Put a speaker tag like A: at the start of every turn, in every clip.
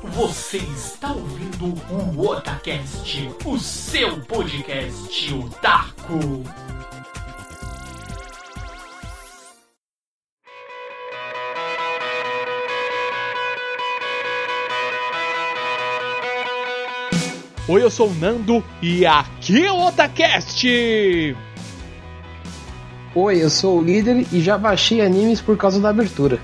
A: Você está ouvindo o Otacast, o seu podcast otaku.
B: Oi, eu sou o Nando e aqui é o Otacast!
C: Oi, eu sou o líder e já baixei animes por causa da abertura.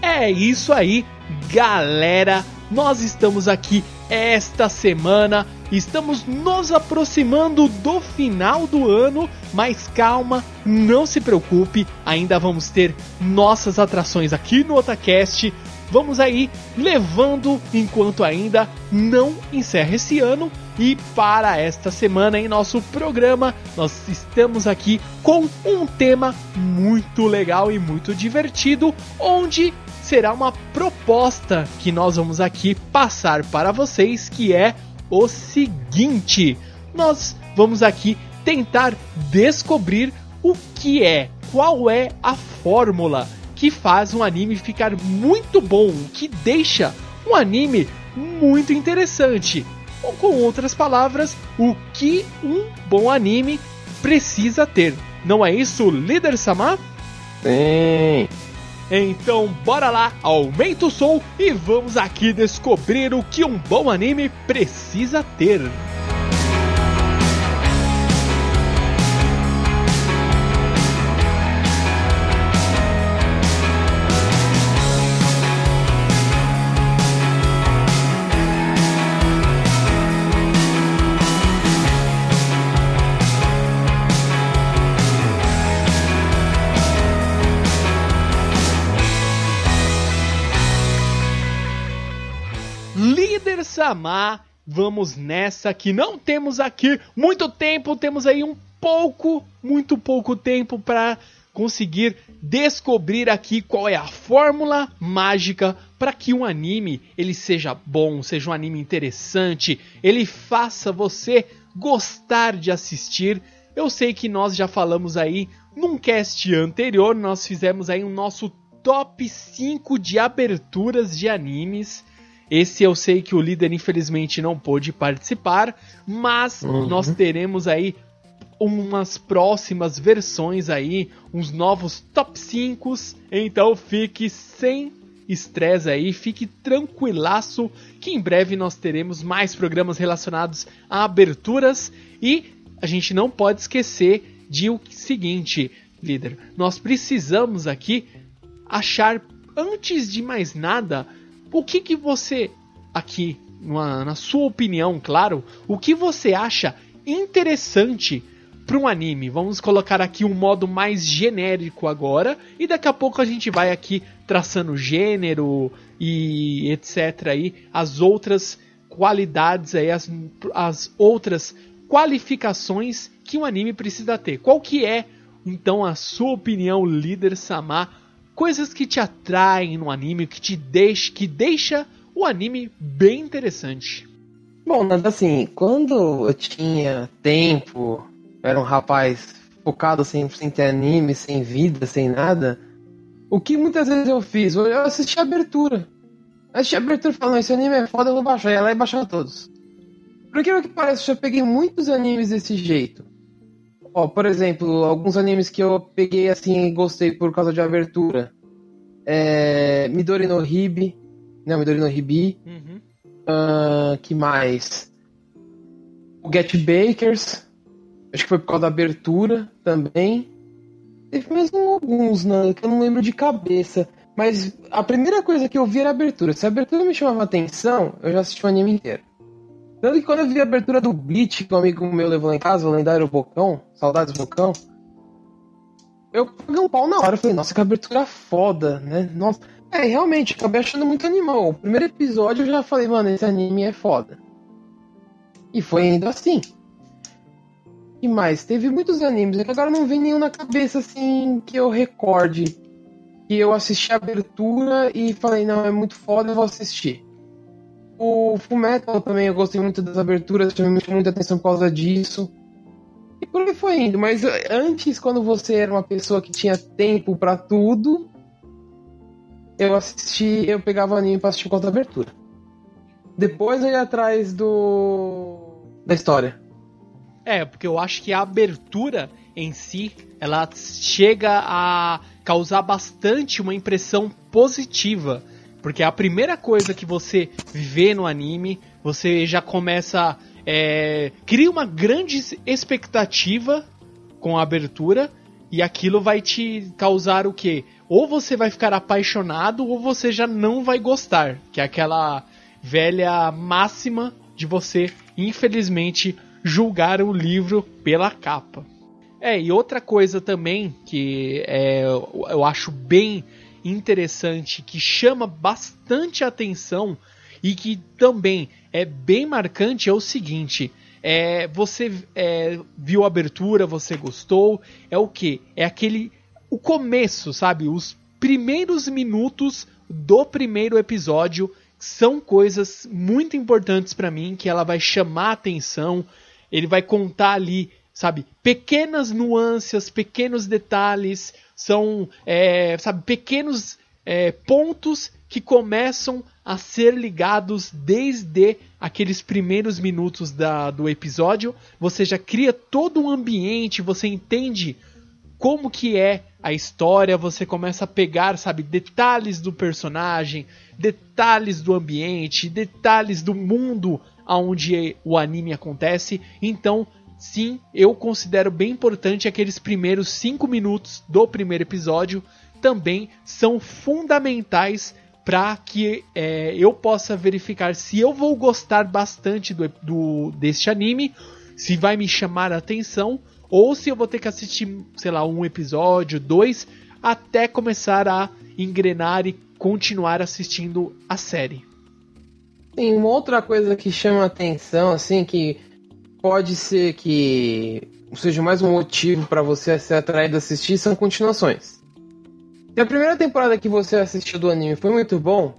B: É isso aí, galera! Nós estamos aqui esta semana, estamos nos aproximando do final do ano, mas calma, não se preocupe, ainda vamos ter nossas atrações aqui no Otacast vamos aí levando enquanto ainda não encerra esse ano. E para esta semana em nosso programa, nós estamos aqui com um tema muito legal e muito divertido, onde será uma proposta que nós vamos aqui passar para vocês, que é o seguinte: nós vamos aqui tentar descobrir o que é, qual é a fórmula que faz um anime ficar muito bom, que deixa um anime muito interessante. Ou com outras palavras, o que um bom anime precisa ter. Não é isso, líder Samar?
C: Sim.
B: Então bora lá, aumenta o som e vamos aqui descobrir o que um bom anime precisa ter. Samar, vamos nessa que não temos aqui muito tempo, temos aí um pouco, muito pouco tempo para conseguir descobrir aqui qual é a fórmula mágica para que um anime ele seja bom, seja um anime interessante, ele faça você gostar de assistir. Eu sei que nós já falamos aí num cast anterior, nós fizemos aí um nosso top 5 de aberturas de animes. Esse eu sei que o líder infelizmente não pôde participar, mas uhum. nós teremos aí umas próximas versões aí, uns novos top 5. Então fique sem estresse aí, fique tranquilaço que em breve nós teremos mais programas relacionados a aberturas e a gente não pode esquecer de o seguinte, líder, nós precisamos aqui achar antes de mais nada o que, que você, aqui, na sua opinião, claro, o que você acha interessante para um anime? Vamos colocar aqui um modo mais genérico agora, e daqui a pouco a gente vai aqui traçando gênero e etc. aí, as outras qualidades aí, as, as outras qualificações que um anime precisa ter. Qual que é, então, a sua opinião, líder Samar, coisas que te atraem no anime, que te deixa, que deixa o anime bem interessante.
C: Bom, nada assim, quando eu tinha tempo, era um rapaz focado sem, sem ter anime, sem vida, sem nada, o que muitas vezes eu fiz? Eu assisti a abertura. Eu assisti a abertura falando, esse anime é foda, eu vou baixar. E ela ia baixar todos. Porque o que parece, eu já peguei muitos animes desse jeito. Ó, por exemplo, alguns animes que eu peguei assim e gostei por causa de abertura. É, Midori no Hibi. Não, Midori no Hibi. Uhum. Uh, que mais? O Get Bakers. Acho que foi por causa da abertura também. Teve mais alguns, né, que eu não lembro de cabeça. Mas a primeira coisa que eu vi era a abertura. Se a abertura me chamava atenção, eu já assisti o anime inteiro. Tanto que quando eu vi a abertura do Bleach, que um amigo meu levou lá em casa, o lendário Bocão, saudades Bocão, eu paguei um pau na hora. Eu falei, nossa, que abertura foda, né? Nossa. É, realmente, acabei achando muito animal. O primeiro episódio eu já falei, mano, esse anime é foda. E foi indo assim. E mais, teve muitos animes, é que agora não vem nenhum na cabeça assim que eu recorde. Que eu assisti a abertura e falei, não, é muito foda, eu vou assistir. O Fullmetal também eu gostei muito das aberturas, chamei muita atenção por causa disso. E por aí foi indo. Mas antes, quando você era uma pessoa que tinha tempo para tudo, eu assisti, eu pegava anime pra assistir conta abertura. Depois eu ia atrás do. da história.
B: É, porque eu acho que a abertura em si, ela chega a causar bastante uma impressão positiva. Porque é a primeira coisa que você vê no anime, você já começa. É, cria uma grande expectativa com a abertura, e aquilo vai te causar o quê? Ou você vai ficar apaixonado, ou você já não vai gostar. Que é aquela velha máxima de você, infelizmente, julgar o livro pela capa. É, e outra coisa também que é, eu acho bem interessante, que chama bastante atenção e que também é bem marcante é o seguinte: é, você é, viu a abertura, você gostou, é o que? É aquele o começo, sabe? Os primeiros minutos do primeiro episódio são coisas muito importantes para mim que ela vai chamar atenção. Ele vai contar ali sabe? Pequenas nuances, pequenos detalhes, são, é, sabe, pequenos é, pontos que começam a ser ligados desde aqueles primeiros minutos da, do episódio. Você já cria todo um ambiente, você entende como que é a história, você começa a pegar, sabe, detalhes do personagem, detalhes do ambiente, detalhes do mundo onde o anime acontece. Então, sim, eu considero bem importante aqueles primeiros 5 minutos do primeiro episódio também são fundamentais para que é, eu possa verificar se eu vou gostar bastante do, do deste anime, se vai me chamar a atenção ou se eu vou ter que assistir, sei lá, um episódio, dois, até começar a engrenar e continuar assistindo a série.
C: Tem uma outra coisa que chama atenção, assim, que pode ser que seja mais um motivo para você ser atraído a assistir são continuações. Se a primeira temporada que você assistiu do anime foi muito bom,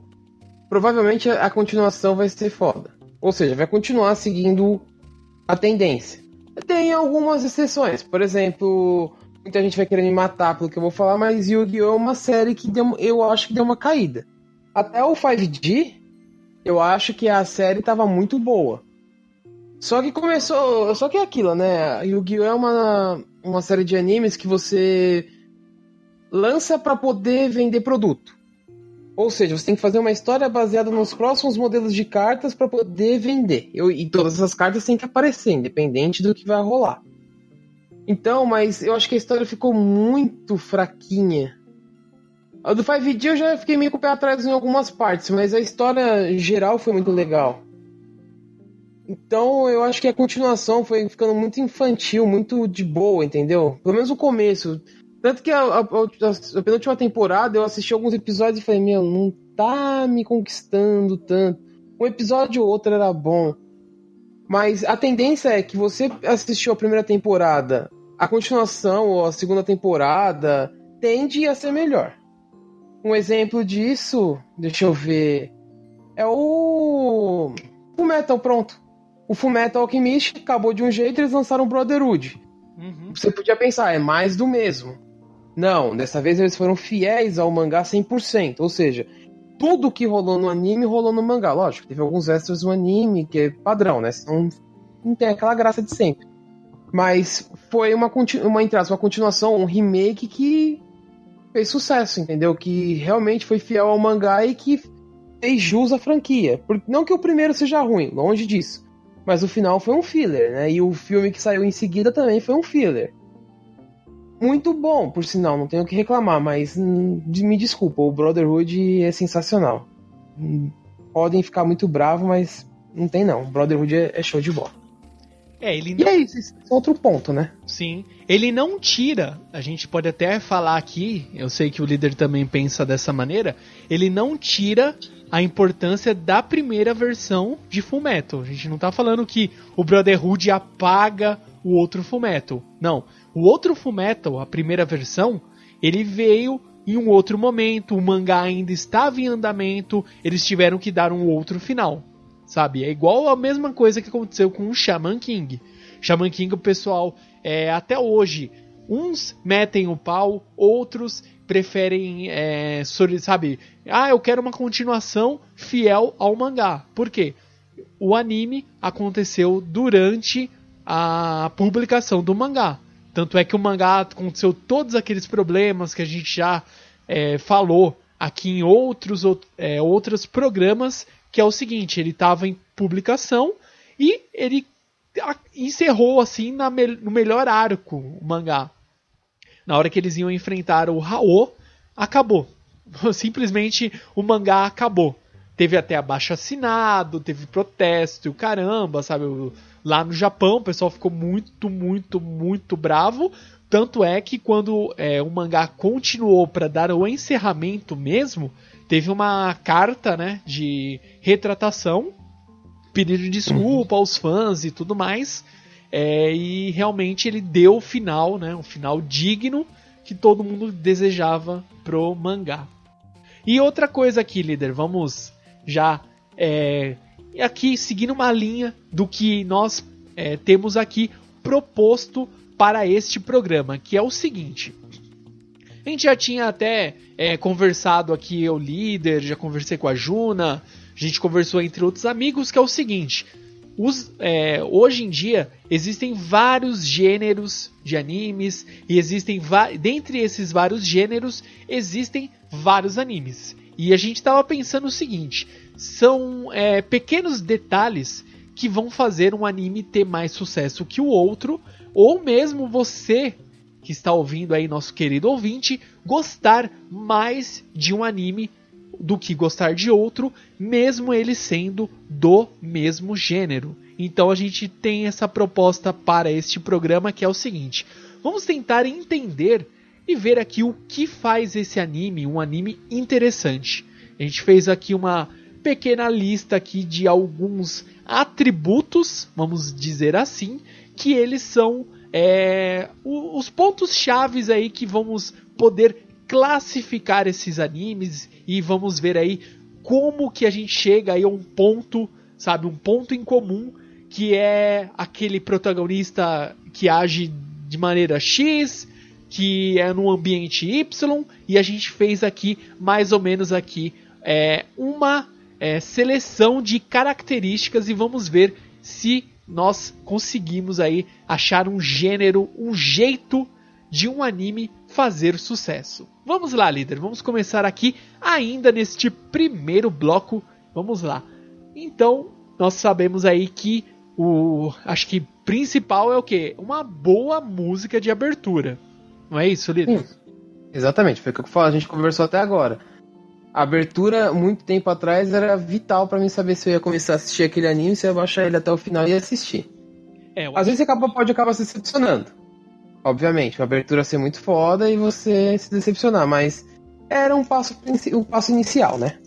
C: provavelmente a continuação vai ser foda. Ou seja, vai continuar seguindo a tendência. Tem algumas exceções, por exemplo, muita gente vai querer me matar pelo que eu vou falar, mas Yu-Gi-Oh! é uma série que deu, eu acho que deu uma caída. Até o 5G, eu acho que a série estava muito boa. Só que começou. Só que é aquilo, né? Yu-Gi-Oh! é uma, uma série de animes que você lança para poder vender produto. Ou seja, você tem que fazer uma história baseada nos próximos modelos de cartas para poder vender. Eu, e todas essas cartas têm que aparecer, independente do que vai rolar. Então, mas eu acho que a história ficou muito fraquinha. A do 5D eu já fiquei meio com o pé atrás em algumas partes, mas a história geral foi muito legal. Então eu acho que a continuação foi ficando muito infantil, muito de boa, entendeu? Pelo menos o começo. Tanto que a, a, a, a penúltima temporada eu assisti alguns episódios e falei, meu, não tá me conquistando tanto. Um episódio ou outro era bom. Mas a tendência é que você assistiu a primeira temporada, a continuação ou a segunda temporada tende a ser melhor. Um exemplo disso, deixa eu ver, é o o Metal pronto o Fullmetal Alchemist acabou de um jeito e eles lançaram Brotherhood. Uhum. Você podia pensar, é mais do mesmo. Não, dessa vez eles foram fiéis ao mangá 100%, ou seja, tudo que rolou no anime rolou no mangá. Lógico, teve alguns extras no anime, que é padrão, né? Não, não tem aquela graça de sempre. Mas foi uma, uma, uma continuação, um remake que fez sucesso, entendeu? Que realmente foi fiel ao mangá e que fez jus à franquia. Não que o primeiro seja ruim, longe disso. Mas o final foi um filler, né? E o filme que saiu em seguida também foi um filler. Muito bom, por sinal, não tenho o que reclamar, mas hum, me desculpa, o Brotherhood é sensacional. Hum, podem ficar muito bravos, mas não tem não. O Brotherhood é, é show de bola.
B: É, ele
C: não... E é isso, esse é outro ponto, né?
B: Sim. Ele não tira, a gente pode até falar aqui, eu sei que o líder também pensa dessa maneira, ele não tira a importância da primeira versão de Fullmetal. A gente não tá falando que o Brotherhood apaga o outro Fullmetal. Não. O outro Fullmetal, a primeira versão, ele veio em um outro momento, o mangá ainda estava em andamento, eles tiveram que dar um outro final. Sabe? É igual a mesma coisa que aconteceu com o Shaman King. Shaman King, o pessoal, é, até hoje, uns metem o pau, outros preferem, é, sabe, ah, eu quero uma continuação fiel ao mangá. Por quê? O anime aconteceu durante a publicação do mangá. Tanto é que o mangá aconteceu todos aqueles problemas que a gente já é, falou aqui em outros, é, outros programas, que é o seguinte, ele estava em publicação e ele encerrou assim na, no melhor arco o mangá. Na hora que eles iam enfrentar o Raô, acabou. Simplesmente o mangá acabou. Teve até abaixo assinado, teve protesto e o caramba, sabe? Lá no Japão o pessoal ficou muito, muito, muito bravo. Tanto é que quando é, o mangá continuou para dar o encerramento mesmo, teve uma carta né, de retratação pedindo desculpa aos fãs e tudo mais. É, e realmente ele deu o final, né, um final digno que todo mundo desejava pro mangá. E outra coisa aqui, líder, vamos já é, aqui seguindo uma linha do que nós é, temos aqui proposto para este programa, que é o seguinte. A gente já tinha até é, conversado aqui, eu líder, já conversei com a Juna, a gente conversou entre outros amigos, que é o seguinte. Os, é, hoje em dia existem vários gêneros de animes e existem dentre esses vários gêneros existem vários animes. E a gente estava pensando o seguinte são é, pequenos detalhes que vão fazer um anime ter mais sucesso que o outro ou mesmo você que está ouvindo aí nosso querido ouvinte gostar mais de um anime do que gostar de outro, mesmo ele sendo do mesmo gênero. Então a gente tem essa proposta para este programa que é o seguinte: vamos tentar entender e ver aqui o que faz esse anime um anime interessante. A gente fez aqui uma pequena lista aqui de alguns atributos, vamos dizer assim, que eles são é, os pontos chaves aí que vamos poder classificar esses animes e vamos ver aí como que a gente chega aí a um ponto, sabe, um ponto em comum que é aquele protagonista que age de maneira X, que é num ambiente Y, e a gente fez aqui mais ou menos aqui é, uma é, seleção de características e vamos ver se nós conseguimos aí achar um gênero, um jeito de um anime fazer sucesso. Vamos lá, líder, vamos começar aqui ainda neste primeiro bloco. Vamos lá. Então, nós sabemos aí que o acho que principal é o que? Uma boa música de abertura. Não é isso, líder? Sim.
C: Exatamente, foi o que a gente conversou até agora. A abertura, muito tempo atrás, era vital para mim saber se eu ia começar a assistir aquele anime, se eu ia baixar ele até o final e assistir. É, Às vezes você acaba, pode acabar se decepcionando. Obviamente, uma abertura ser muito foda e você se decepcionar, mas era um passo, um passo inicial, né?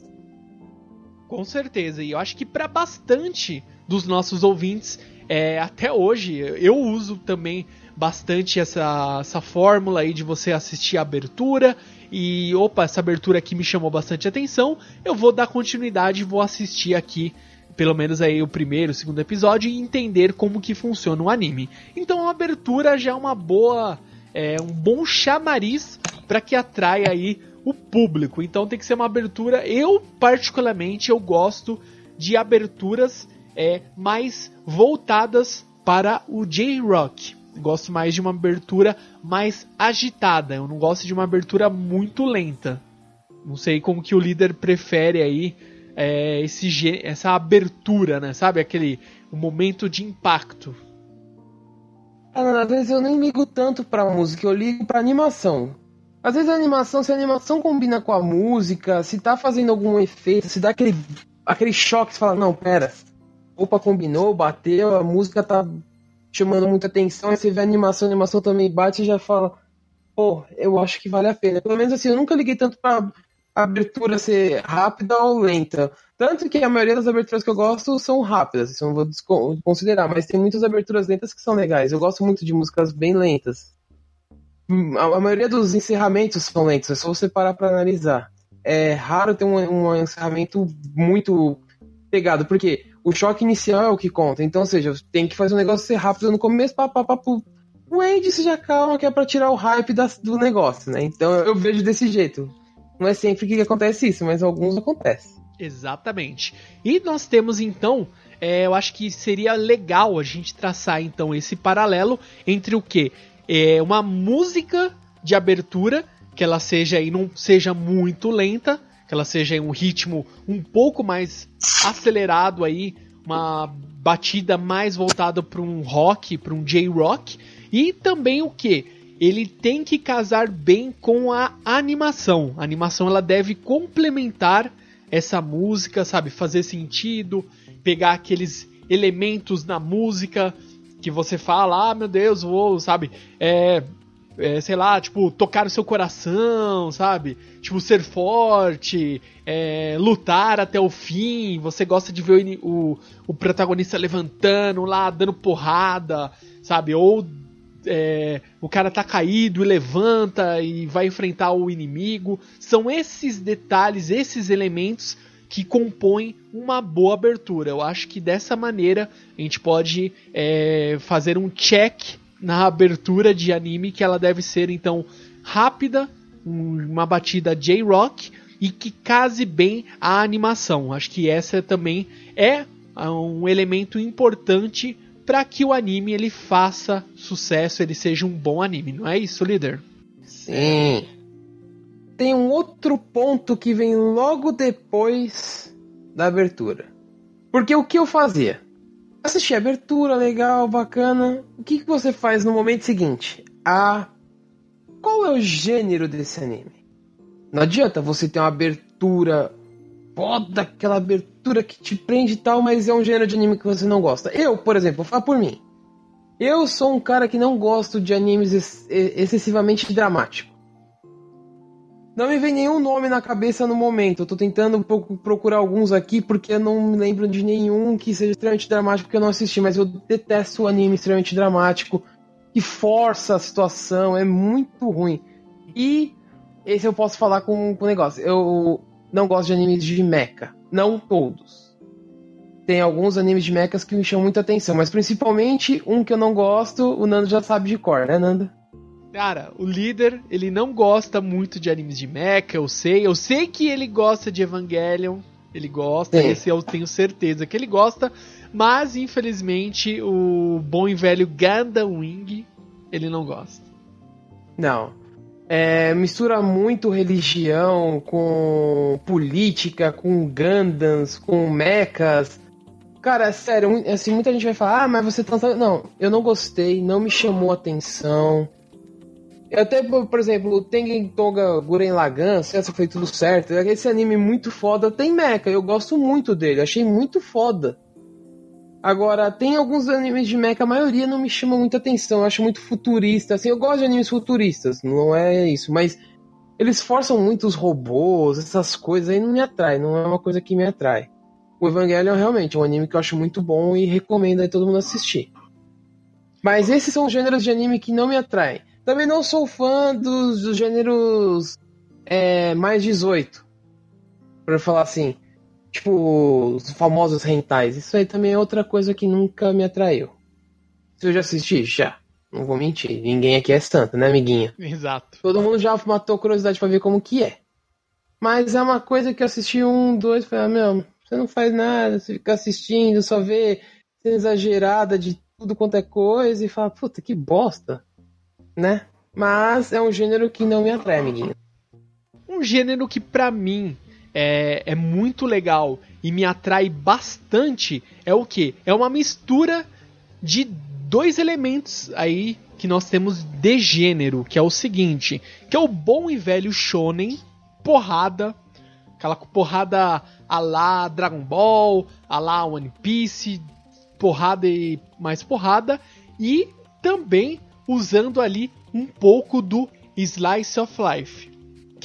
B: Com certeza, e eu acho que para bastante dos nossos ouvintes, é, até hoje, eu uso também bastante essa, essa fórmula aí de você assistir a abertura e opa, essa abertura aqui me chamou bastante atenção, eu vou dar continuidade e vou assistir aqui pelo menos aí o primeiro, o segundo episódio e entender como que funciona o anime. Então a abertura já é uma boa, é, um bom chamariz para que atraia aí o público. Então tem que ser uma abertura. Eu particularmente eu gosto de aberturas é, mais voltadas para o J-Rock. Gosto mais de uma abertura mais agitada. Eu não gosto de uma abertura muito lenta. Não sei como que o líder prefere aí é, esse, essa abertura, né? Sabe? Aquele momento de impacto.
C: Ah, às vezes eu nem ligo tanto pra música, eu ligo pra animação. Às vezes a animação, se a animação combina com a música, se tá fazendo algum efeito, se dá aquele, aquele choque, você fala, não, pera, opa, combinou, bateu, a música tá chamando muita atenção, aí você vê a animação, a animação também bate e já fala, pô, eu acho que vale a pena. Pelo menos assim, eu nunca liguei tanto pra abertura ser rápida ou lenta. Tanto que a maioria das aberturas que eu gosto são rápidas, isso eu não vou considerar, mas tem muitas aberturas lentas que são legais. Eu gosto muito de músicas bem lentas. A, maioria dos encerramentos são lentos, é só você parar pra analisar. É raro ter um, um encerramento muito pegado, porque o choque inicial é o que conta. Então, ou seja, tem que fazer um negócio ser rápido no começo, pá, o Andy se já calma que é pra tirar o hype do negócio, né? Então eu vejo desse jeito. Não é sempre que acontece isso, mas alguns acontece.
B: Exatamente. E nós temos então, é, eu acho que seria legal a gente traçar então esse paralelo entre o que é uma música de abertura que ela seja e não seja muito lenta, que ela seja em um ritmo um pouco mais acelerado aí, uma batida mais voltada para um rock, para um J-rock, e também o que ele tem que casar bem com a animação. A animação ela deve complementar essa música, sabe, fazer sentido, pegar aqueles elementos na música que você fala, ah, meu Deus, vou, sabe, é, é, sei lá, tipo, tocar o seu coração, sabe? Tipo, ser forte, é, lutar até o fim. Você gosta de ver o, o, o protagonista levantando lá, dando porrada, sabe? Ou é, o cara tá caído e levanta e vai enfrentar o inimigo. São esses detalhes, esses elementos que compõem uma boa abertura. Eu acho que dessa maneira a gente pode é, fazer um check na abertura de anime que ela deve ser então rápida, uma batida J-rock e que case bem a animação. Acho que essa também é um elemento importante para que o anime ele faça sucesso, ele seja um bom anime, não é isso, líder?
C: Sim. Tem um outro ponto que vem logo depois da abertura. Porque o que eu fazia? Assisti a abertura, legal, bacana. O que, que você faz no momento seguinte? Ah, qual é o gênero desse anime? Não adianta você ter uma abertura foda, aquela abertura que te prende e tal, mas é um gênero de anime que você não gosta. Eu, por exemplo, vou falar por mim. Eu sou um cara que não gosto de animes ex excessivamente dramáticos. Não me vem nenhum nome na cabeça no momento. Eu tô tentando procurar alguns aqui porque eu não me lembro de nenhum que seja extremamente dramático que eu não assisti, mas eu detesto o anime extremamente dramático que força a situação, é muito ruim. E esse eu posso falar com o negócio. Eu não gosto de animes de mecha, não todos. Tem alguns animes de mechas que me chamam muita atenção, mas principalmente um que eu não gosto, o Nando já sabe de cor, né, Nando?
B: Cara, o líder, ele não gosta muito de animes de mecha, eu sei. Eu sei que ele gosta de Evangelion. Ele gosta, Sim. esse eu tenho certeza que ele gosta. Mas, infelizmente, o bom e velho Gundam Wing, ele não gosta.
C: Não. É, mistura muito religião com política, com Gundams, com mechas. Cara, sério, assim, muita gente vai falar, ah, mas você tá. Não, eu não gostei, não me chamou atenção. Até, por exemplo, Tengen Tonga Guren Lagan, essa foi tudo certo, esse anime muito foda tem mecha, eu gosto muito dele, achei muito foda. Agora, tem alguns animes de mecha, a maioria não me chama muita atenção, eu acho muito futurista, assim, eu gosto de animes futuristas, não é isso, mas eles forçam muito os robôs, essas coisas aí não me atrai, não é uma coisa que me atrai. O Evangelion realmente é um anime que eu acho muito bom e recomendo aí todo mundo assistir. Mas esses são gêneros de anime que não me atraem. Também não sou fã dos, dos gêneros é, mais 18. Pra falar assim. Tipo, os famosos rentais. Isso aí também é outra coisa que nunca me atraiu. Se eu já assisti? Já. Não vou mentir. Ninguém aqui é santo, né, amiguinha?
B: Exato.
C: Todo mundo já matou curiosidade para ver como que é. Mas é uma coisa que eu assisti um, dois, falei, ah, meu, você não faz nada, você fica assistindo, só vê cena exagerada de tudo quanto é coisa e fala, puta, que bosta né? Mas é um gênero que não me atrai, amiguinho.
B: Um gênero que para mim é, é muito legal e me atrai bastante é o que? É uma mistura de dois elementos aí que nós temos de gênero, que é o seguinte, que é o bom e velho shonen, porrada, aquela porrada a lá Dragon Ball, a lá One Piece, porrada e mais porrada, e também usando ali um pouco do slice of life.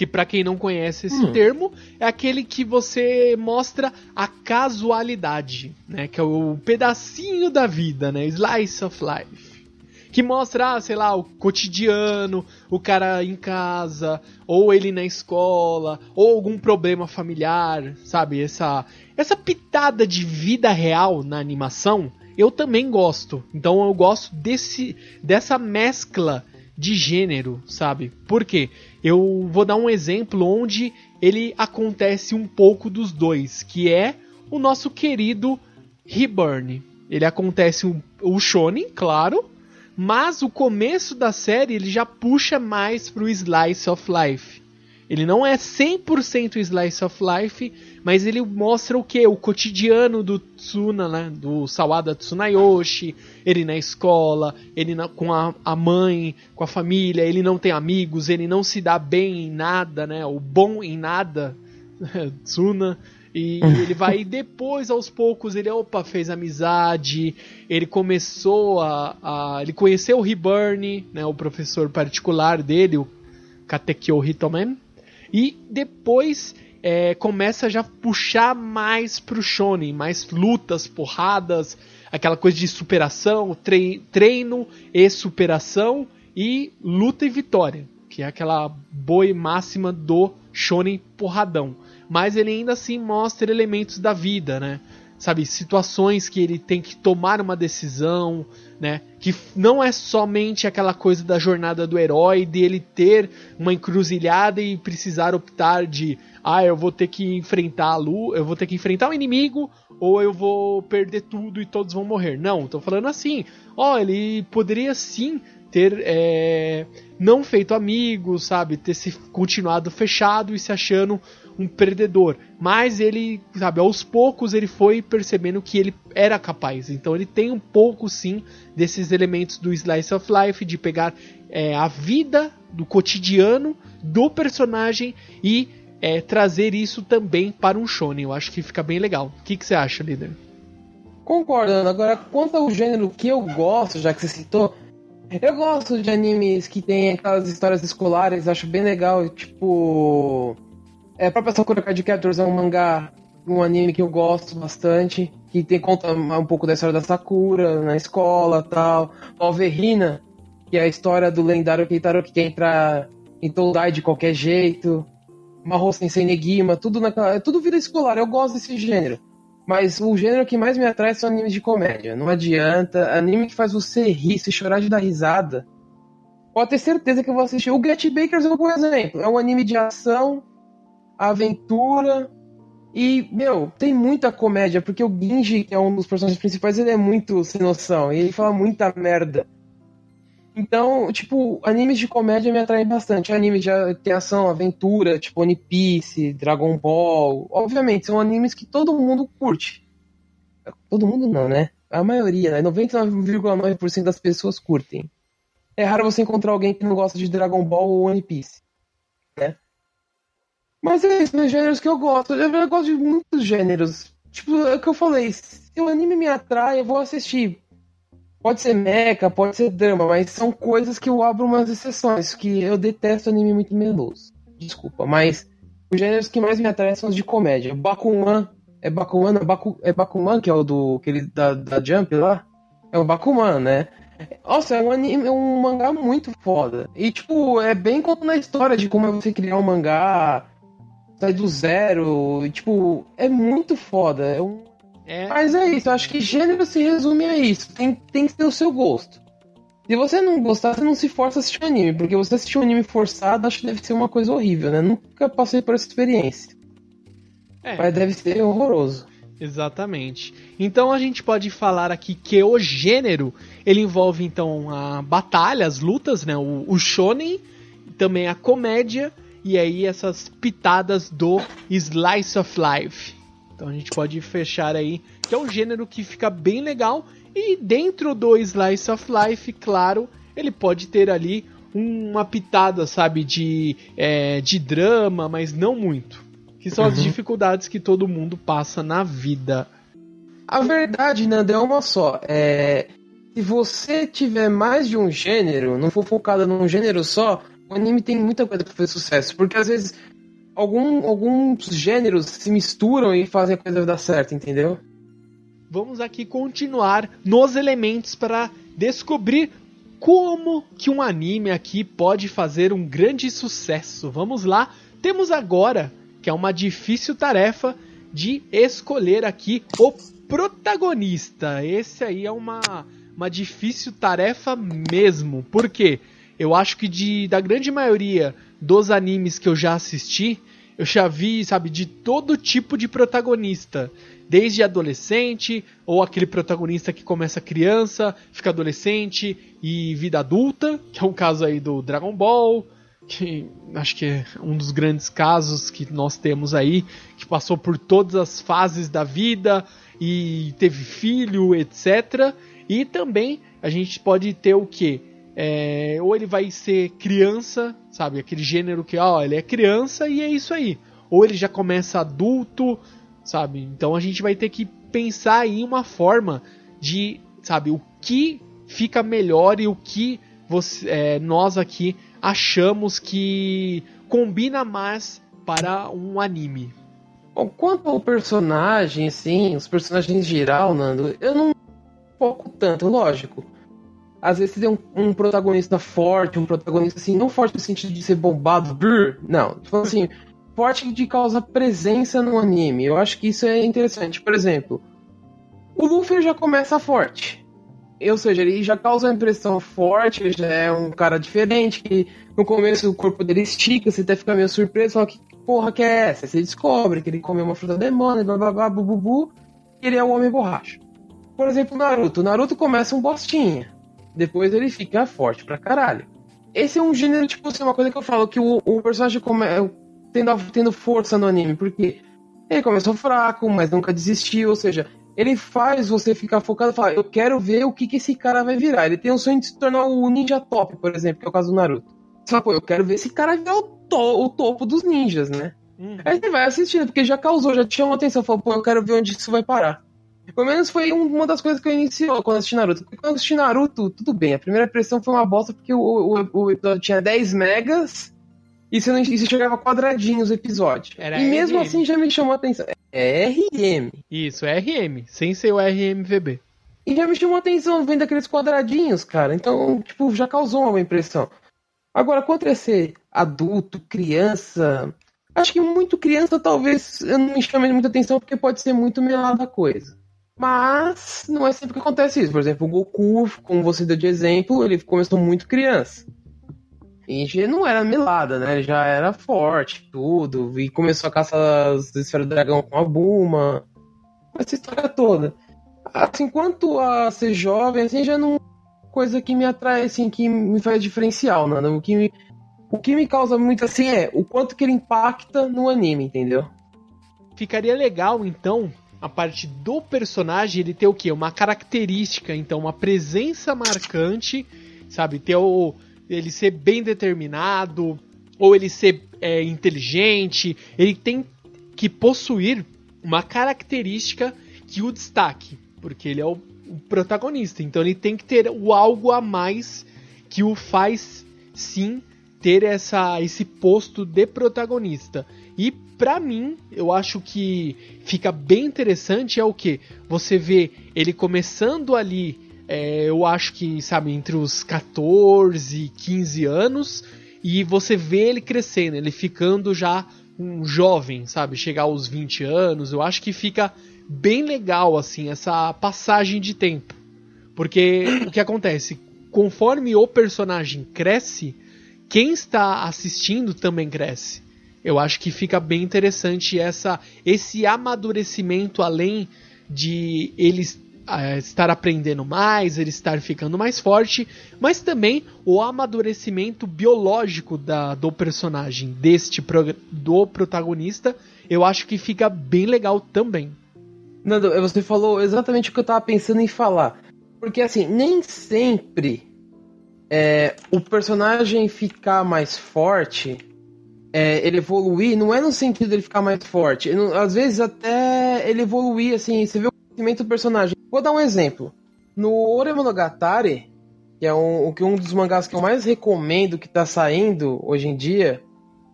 B: Que para quem não conhece esse hum. termo, é aquele que você mostra a casualidade, né? Que é o pedacinho da vida, né? Slice of life. Que mostra, ah, sei lá, o cotidiano, o cara em casa, ou ele na escola, ou algum problema familiar, sabe? Essa, essa pitada de vida real na animação eu também gosto. Então eu gosto desse dessa mescla de gênero, sabe? Por quê? Eu vou dar um exemplo onde ele acontece um pouco dos dois, que é o nosso querido Reborn. Ele acontece o, o shonen, claro, mas o começo da série ele já puxa mais pro slice of life. Ele não é 100% slice of life, mas ele mostra o que? O cotidiano do Tsuna, né? Do Sawada Tsunayoshi, ele na escola, ele na, com a, a, mãe, com a família, ele não tem amigos, ele não se dá bem em nada, né? O bom em nada, Tsuna. E ele vai depois, aos poucos, ele opa, fez amizade, ele começou a. a ele conheceu o Reburn, né, o professor particular dele, o Katekyo Hitomen. E depois é, começa já puxar mais pro shonen, mais lutas, porradas, aquela coisa de superação, treino e superação e luta e vitória, que é aquela boi máxima do shonen porradão mas ele ainda assim mostra elementos da vida, né? Sabe, situações que ele tem que tomar uma decisão, né? Que não é somente aquela coisa da jornada do herói, de ele ter uma encruzilhada e precisar optar de, ah, eu vou ter que enfrentar a Lu, eu vou ter que enfrentar o um inimigo ou eu vou perder tudo e todos vão morrer. Não, tô falando assim, ó, ele poderia sim ter é, não feito amigos, sabe, ter se continuado fechado e se achando um perdedor. Mas ele, sabe, aos poucos ele foi percebendo que ele era capaz. Então ele tem um pouco sim desses elementos do Slice of Life, de pegar é, a vida do cotidiano do personagem e é, trazer isso também para um shonen. Eu acho que fica bem legal. O que, que você acha, líder?
C: Concordando. Agora, quanto ao gênero que eu gosto, já que você citou, eu gosto de animes que tem aquelas histórias escolares, acho bem legal, tipo. É, a própria Sakura Card Captors é um mangá, um anime que eu gosto bastante, que tem conta um pouco da história da Sakura na escola tal. Alverrina, que é a história do lendário Keitaro que quer entrar em Todai de qualquer jeito. Mahou Sensei Negima, tudo naquela, é tudo vida escolar, eu gosto desse gênero. Mas o gênero que mais me atrai são animes de comédia. Não adianta. Anime que faz você rir, se chorar de dar risada. Pode ter certeza que eu vou assistir. O Get Bakers é um bom exemplo. É um anime de ação aventura. E, meu, tem muita comédia, porque o Ginji, que é um dos personagens principais, ele é muito sem noção. E ele fala muita merda. Então, tipo, animes de comédia me atraem bastante. Animes de tem ação, aventura, tipo One Piece, Dragon Ball. Obviamente, são animes que todo mundo curte. Todo mundo não, né? A maioria, né? 99,9% das pessoas curtem. É raro você encontrar alguém que não gosta de Dragon Ball ou One Piece. Mas é isso, né? Gêneros que eu gosto. Eu gosto de muitos gêneros. Tipo, é o que eu falei. Se o anime me atrai, eu vou assistir. Pode ser mecha, pode ser drama, mas são coisas que eu abro umas exceções. Que eu detesto anime muito meloso. Desculpa, mas os gêneros que mais me atraem são os de comédia. Bakuman. É Bakuman, é, Baku, é Bakuman que é o do aquele da, da Jump lá? É o Bakuman, né? Nossa, é um, anime, é um mangá muito foda. E, tipo, é bem como na história de como é você criar um mangá, sai do zero. Tipo, é muito foda. É um... é. Mas é isso, eu acho que gênero se resume a isso. Tem, tem que ter o seu gosto. Se você não gostar, você não se força a assistir anime, porque você assistir um anime forçado, acho que deve ser uma coisa horrível, né? Nunca passei por essa experiência. É. Mas deve ser horroroso.
B: Exatamente. Então a gente pode falar aqui que o gênero ele envolve então a batalha, as lutas, né? O, o shonen, também a comédia e aí essas pitadas do Slice of Life. Então a gente pode fechar aí, que é um gênero que fica bem legal. E dentro do Slice of Life, claro, ele pode ter ali uma pitada, sabe, de, é, de drama, mas não muito. Que são uhum. as dificuldades que todo mundo passa na vida.
C: A verdade, Nando, é uma só. É, se você tiver mais de um gênero, não for focado num gênero só, o anime tem muita coisa pra fazer sucesso, porque às vezes algum, alguns gêneros se misturam e fazem a coisa dar certo, entendeu?
B: Vamos aqui continuar nos elementos para descobrir como que um anime aqui pode fazer um grande sucesso. Vamos lá. Temos agora, que é uma difícil tarefa, de escolher aqui o protagonista. Esse aí é uma, uma difícil tarefa mesmo. Porque eu acho que de, da grande maioria dos animes que eu já assisti, eu já vi, sabe, de todo tipo de protagonista. Desde adolescente, ou aquele protagonista que começa criança, fica adolescente e vida adulta, que é o caso aí do Dragon Ball, que acho que é um dos grandes casos que nós temos aí, que passou por todas as fases da vida e teve filho, etc. E também a gente pode ter o que? É, ou ele vai ser criança, sabe? Aquele gênero que, ó, ele é criança e é isso aí. Ou ele já começa adulto, sabe? Então a gente vai ter que pensar em uma forma de, sabe, o que fica melhor e o que você, é, nós aqui achamos que combina mais para um anime.
C: Bom, quanto ao personagem, sim, os personagens em geral, Nando, eu não foco tanto, lógico. Às vezes você tem um, um, protagonista forte, um protagonista assim, não forte no sentido de ser bombado, brrr, não. Tipo assim, forte de causar presença no anime. Eu acho que isso é interessante. Por exemplo, o Luffy já começa forte. Ou seja, ele já causa uma impressão forte, já é um cara diferente, que no começo o corpo dele estica, você até fica meio surpreso, fala que porra que é essa? Você descobre que ele comeu uma fruta demônio, blá blá blá, bu, bu, bu, e ele é o homem borracha. Por exemplo, Naruto. Naruto começa um bostinha. Depois ele fica forte pra caralho. Esse é um gênero, tipo assim, uma coisa que eu falo, que o, o personagem come, tendo, tendo força no anime, porque ele começou fraco, mas nunca desistiu, ou seja, ele faz você ficar focado e falar, eu quero ver o que, que esse cara vai virar. Ele tem o sonho de se tornar o ninja top, por exemplo, que é o caso do Naruto. Você fala, pô, eu quero ver esse cara virar o, to o topo dos ninjas, né? Uhum. Aí você vai assistindo, porque já causou, já te chamou atenção, falou, pô, eu quero ver onde isso vai parar. Pelo menos foi uma das coisas que eu iniciou quando assisti Naruto. Porque quando assisti Naruto, tudo bem, a primeira impressão foi uma bosta porque o, o, o episódio tinha 10 megas e você, não, e você chegava quadradinho os episódios. Era e RM. mesmo assim já me chamou a atenção. É RM.
B: Isso, é RM, sem ser o RMVB.
C: E já me chamou a atenção vendo aqueles quadradinhos, cara. Então, tipo, já causou uma impressão. Agora, quanto a ser adulto, criança, acho que muito criança talvez eu não me chame muita atenção porque pode ser muito melada a coisa. Mas não é sempre que acontece isso. Por exemplo, o Goku, como você deu de exemplo, ele começou muito criança. E já não era melada, né? Ele já era forte, tudo. E começou a caçar as esferas do dragão com a Buma. Essa história toda. Assim, quanto a ser jovem, assim, já não coisa que me atrai, assim, que me faz diferencial, né? O que me, o que me causa muito, assim, é o quanto que ele impacta no anime, entendeu?
B: Ficaria legal, então, a parte do personagem, ele ter o quê? Uma característica, então, uma presença marcante, sabe? Ter o... ele ser bem determinado, ou ele ser é, inteligente, ele tem que possuir uma característica que o destaque, porque ele é o o protagonista. Então ele tem que ter o algo a mais que o faz sim ter essa, esse posto de protagonista. E para mim, eu acho que fica bem interessante é o que você vê ele começando ali, é, eu acho que sabe entre os 14 e 15 anos e você vê ele crescendo, ele ficando já um jovem, sabe, chegar aos 20 anos. Eu acho que fica bem legal, assim, essa passagem de tempo. Porque o que acontece? Conforme o personagem cresce, quem está assistindo também cresce. Eu acho que fica bem interessante essa, esse amadurecimento além de eles uh, estar aprendendo mais, ele estar ficando mais forte, mas também o amadurecimento biológico da, do personagem, deste do protagonista, eu acho que fica bem legal também.
C: Nando, você falou exatamente o que eu tava pensando em falar. Porque assim, nem sempre é, o personagem ficar mais forte, é, ele evoluir, não é no sentido dele ficar mais forte. Às vezes até ele evoluir, assim, você vê o crescimento do personagem. Vou dar um exemplo. No Oremonogatari, que é um, um dos mangás que eu mais recomendo que tá saindo hoje em dia,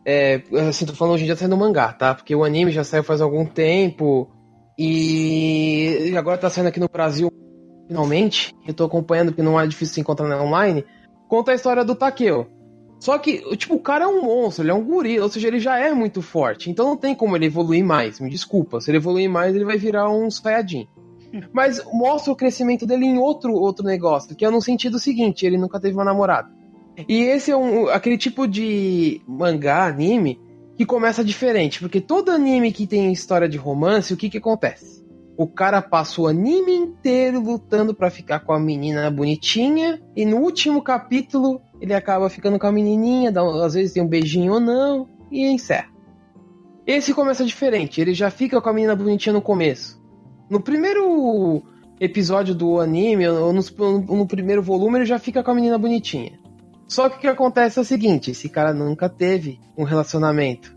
C: é, assim, tô falando hoje em dia tá saindo mangá, tá? Porque o anime já saiu faz algum tempo, e agora tá saindo aqui no Brasil, finalmente. Eu tô acompanhando porque não é difícil se encontrar online. Conta a história do Takeo. Só que, tipo, o cara é um monstro, ele é um gorila, ou seja, ele já é muito forte. Então não tem como ele evoluir mais, me desculpa. Se ele evoluir mais, ele vai virar um Saiyajin. Mas mostra o crescimento dele em outro, outro negócio, que é no sentido seguinte, ele nunca teve uma namorada. E esse é um, aquele tipo de mangá, anime, que começa diferente, porque todo anime que tem história de romance, o que que acontece? O cara passa o anime inteiro lutando para ficar com a menina bonitinha, e no último capítulo ele acaba ficando com a menininha, dá, às vezes tem um beijinho ou não, e encerra. Esse começa diferente, ele já fica com a menina bonitinha no começo. No primeiro episódio do anime, ou no, no primeiro volume, ele já fica com a menina bonitinha. Só que o que acontece é o seguinte: esse cara nunca teve um relacionamento.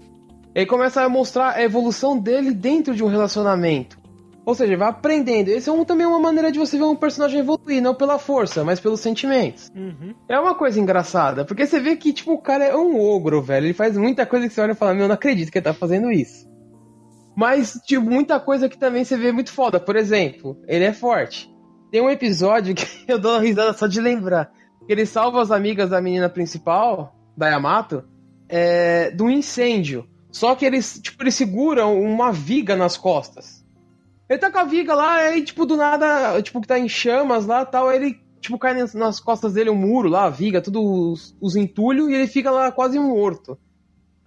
C: Ele começa a mostrar a evolução dele dentro de um relacionamento. Ou seja, vai aprendendo. Esse é um, também uma maneira de você ver um personagem evoluir, não pela força, mas pelos sentimentos. Uhum. É uma coisa engraçada, porque você vê que, tipo, o cara é um ogro, velho. Ele faz muita coisa que você olha e fala, meu, não acredito que ele tá fazendo isso. Mas, tipo, muita coisa que também você vê muito foda. Por exemplo, ele é forte. Tem um episódio que eu dou uma risada só de lembrar. Que ele salva as amigas da menina principal, da Yamato, é, do incêndio. Só que eles, tipo, eles seguram uma viga nas costas. Ele tá com a viga lá, aí, tipo, do nada, tipo, que tá em chamas lá tal, aí ele, tipo, cai nas costas dele o um muro lá, a viga, tudo os, os entulhos, e ele fica lá quase morto.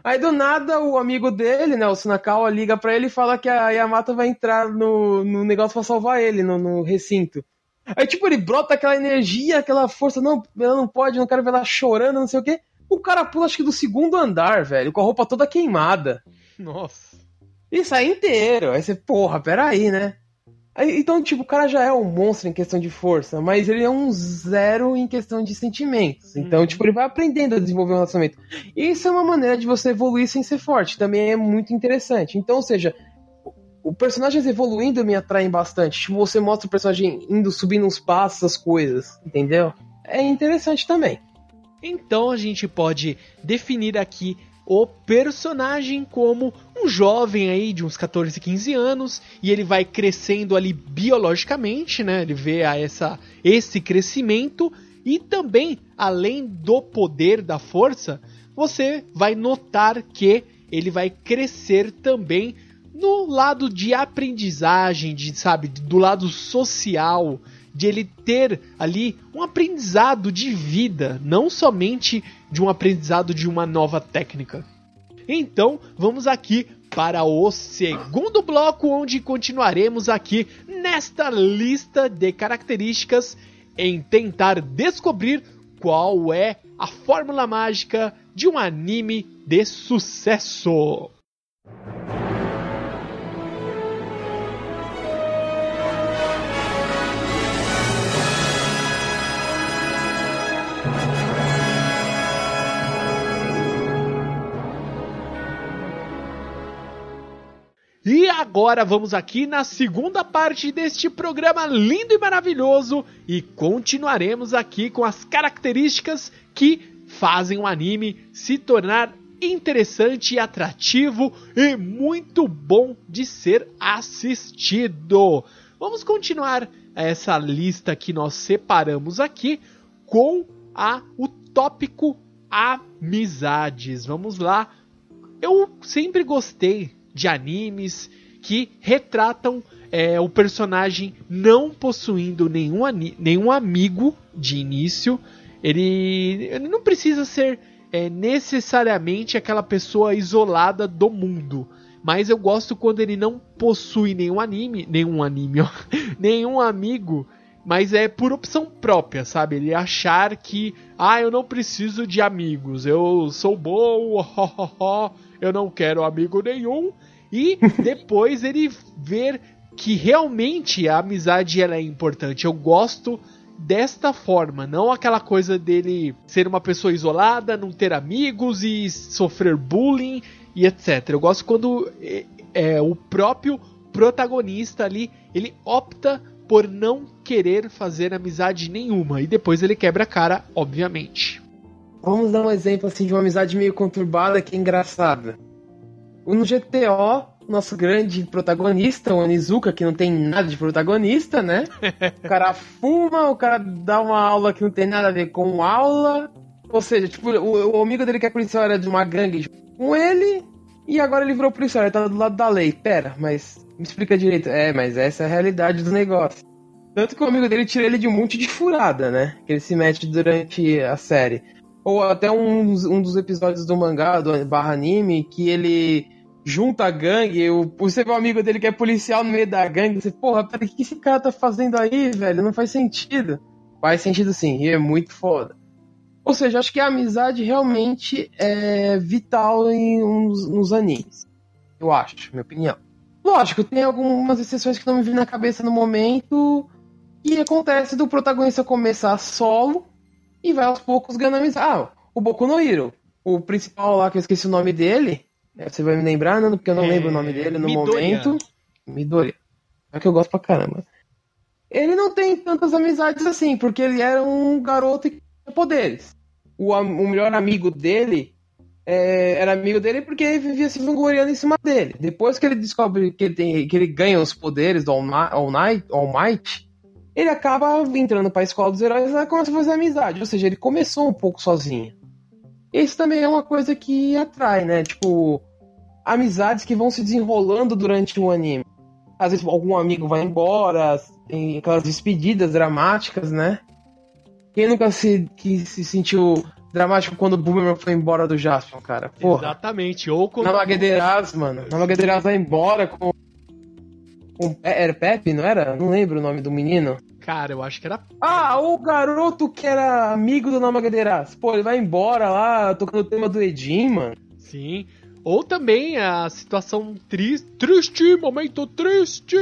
C: Aí do nada o amigo dele, né, o Sunakawa, liga pra ele e fala que a Yamato vai entrar no, no negócio pra salvar ele, no, no recinto. Aí, tipo, ele brota aquela energia, aquela força, não, ela não pode, não quero ver ela chorando, não sei o quê. O cara pula, acho que do segundo andar, velho, com a roupa toda queimada.
B: Nossa.
C: E sai inteiro. Aí você, porra, peraí, né? Aí, então, tipo, o cara já é um monstro em questão de força, mas ele é um zero em questão de sentimentos. Então, uhum. tipo, ele vai aprendendo a desenvolver um relacionamento. Isso é uma maneira de você evoluir sem ser forte. Também é muito interessante. Então, ou seja, o personagem evoluindo me atraem bastante. Tipo, você mostra o personagem indo, subindo uns passos, as coisas, entendeu? É interessante também.
B: Então a gente pode definir aqui o personagem como um jovem aí de uns 14, 15 anos e ele vai crescendo ali biologicamente, né? Ele vê essa, esse crescimento e também, além do poder da força, você vai notar que ele vai crescer também no lado de aprendizagem, de sabe, do lado social, de ele ter ali um aprendizado de vida, não somente de um aprendizado de uma nova técnica. Então, vamos aqui para o segundo bloco, onde continuaremos aqui nesta lista de características em tentar descobrir qual é a fórmula mágica de um anime de sucesso. E agora vamos aqui na segunda parte deste programa lindo e maravilhoso e continuaremos aqui com as características que fazem o anime se tornar interessante, atrativo e muito bom de ser assistido. Vamos continuar essa lista que nós separamos aqui com a, o tópico amizades. Vamos lá. Eu sempre gostei de animes que retratam é, o personagem não possuindo nenhum, nenhum amigo de início. Ele, ele não precisa ser é, necessariamente aquela pessoa isolada do mundo. Mas eu gosto quando ele não possui nenhum anime, nenhum anime, ó, nenhum amigo, mas é por opção própria, sabe? Ele achar que, ah, eu não preciso de amigos, eu sou bom, eu não quero amigo nenhum, e depois ele ver que realmente a amizade ela é importante. Eu gosto desta forma, não aquela coisa dele ser uma pessoa isolada, não ter amigos e sofrer bullying e etc. Eu gosto quando é, é, o próprio protagonista ali ele opta por não querer fazer amizade nenhuma e depois ele quebra a cara, obviamente.
C: Vamos dar um exemplo assim de uma amizade meio conturbada que é engraçada. No GTO, nosso grande protagonista, o Onizuka, que não tem nada de protagonista, né? O cara fuma, o cara dá uma aula que não tem nada a ver com aula, Ou seja, tipo, o, o amigo dele que é policial era de uma gangue com ele, e agora ele virou policial, ele tá do lado da lei. Pera, mas me explica direito. É, mas essa é a realidade do negócio. Tanto que o amigo dele tira ele de um monte de furada, né? Que ele se mete durante a série. Ou até um, um dos episódios do mangá, do barra anime, que ele junta a gangue, o, você vê um amigo dele que é policial no meio da gangue, você, porra, peraí, o que esse cara tá fazendo aí, velho? Não faz sentido. Faz sentido sim, e é muito foda. Ou seja, acho que a amizade realmente é vital em uns, nos animes. Eu acho, minha opinião. Lógico, tem algumas exceções que não me vêm na cabeça no momento. E acontece do protagonista começar solo e vai aos poucos ganhando amizade. Ah, o Boku no Hero. O principal lá, que eu esqueci o nome dele. É, você vai me lembrar, Nando? Porque eu não é... lembro o nome dele no Midoriya. momento. Midori. É que eu gosto pra caramba. Ele não tem tantas amizades assim, porque ele era um garoto que tinha poderes. O, o melhor amigo dele é, era amigo dele porque ele vivia se vangloriando em cima dele. Depois que ele descobre que ele, tem, que ele ganha os poderes do All, Night, All Might, ele acaba entrando para a escola dos heróis e começa a fazer amizade. Ou seja, ele começou um pouco sozinho. Isso também é uma coisa que atrai, né? Tipo, amizades que vão se desenrolando durante o anime. Às vezes algum amigo vai embora, tem aquelas despedidas dramáticas, né? Quem nunca se, que se sentiu dramático quando o Boomerang foi embora do Jaspion, cara? Porra.
B: Exatamente. Ou quando...
C: Namagadeiras, mano. Namagadeiras vai embora com... com... Era Pepe, não era? Não lembro o nome do menino.
B: Cara, eu acho que era.
C: Ah, o garoto que era amigo do Namagadeiras. Pô, ele vai embora lá, tocando o tema do Edin, mano.
B: Sim. Ou também a situação triste, triste, momento triste,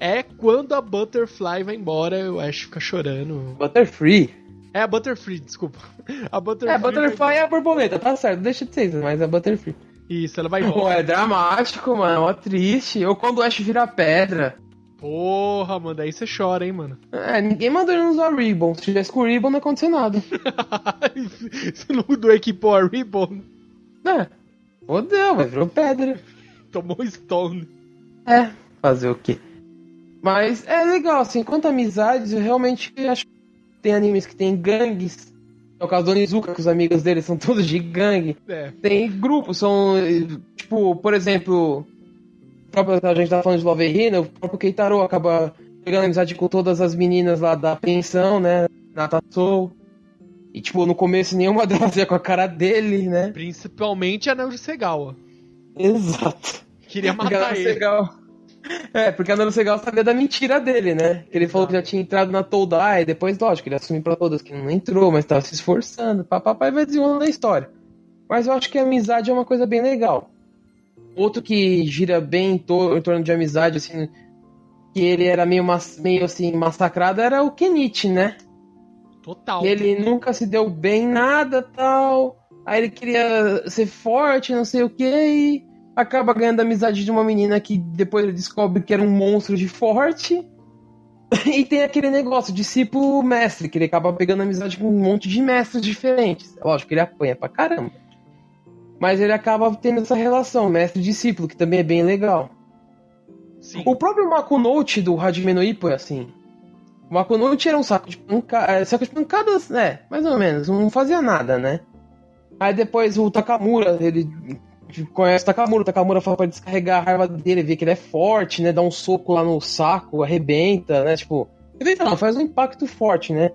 B: é quando a Butterfly vai embora o Ash fica chorando.
C: Butterfree?
B: É a Butterfree, desculpa.
C: A Butterfree. É, a Butterfly é a borboleta, tá certo, deixa de ser mas é a Butterfree.
B: Isso, ela vai embora. Pô,
C: é dramático, mano, ó, triste. Ou quando o Ash vira pedra.
B: Porra, mano, aí você chora, hein, mano.
C: É, ninguém mandou ele usar Ribbon. Se tivesse com o Ribbon, não aconteceu nada.
B: você não mudou a equipe a Ribbon?
C: É. Fodeu, mas virou pedra.
B: Tomou Stone.
C: É, fazer o quê? Mas é legal, assim, quanto a amizades, eu realmente acho que tem animes que tem gangues. É o caso do Onizuka, que os amigos dele são todos de gangue. É. Tem grupos, são. Tipo, por exemplo, próprio, a gente tá falando de Love Hina, o próprio Keitaro acaba pegando amizade com todas as meninas lá da pensão, né? Natasou. E, tipo, no começo nenhuma delas ia com a cara dele, né?
B: Principalmente a Naoji Segawa.
C: Exato.
B: Queria matar ele. Segawa...
C: É, porque a Naoji Segawa sabia da mentira dele, né? Que ele falou que já tinha entrado na Toldai, e depois, lógico, ele assumiu pra todas que não entrou, mas tava se esforçando. Papai vai desenrolando a história. Mas eu acho que a amizade é uma coisa bem legal. Outro que gira bem em, tor em torno de amizade, assim, que ele era meio, meio assim, massacrado, era o Kenichi, né?
B: Total.
C: Ele nunca se deu bem nada, tal. Aí ele queria ser forte, não sei o que, e acaba ganhando a amizade de uma menina que depois ele descobre que era um monstro de forte. e tem aquele negócio, discípulo mestre, que ele acaba pegando amizade com um monte de mestres diferentes. Lógico que ele apanha pra caramba. Mas ele acaba tendo essa relação, mestre-discípulo, que também é bem legal. Sim. O próprio Makunote do Hajime no Ippo é assim. O Makunote era um saco de pancadas, é, saco de pancadas, né, mais ou menos, não fazia nada, né? Aí depois o Takamura, ele conhece o Takamura, o Takamura fala pra descarregar a raiva dele, ver que ele é forte, né, dá um soco lá no saco, arrebenta, né, tipo... Arrebenta não, faz um impacto forte, né?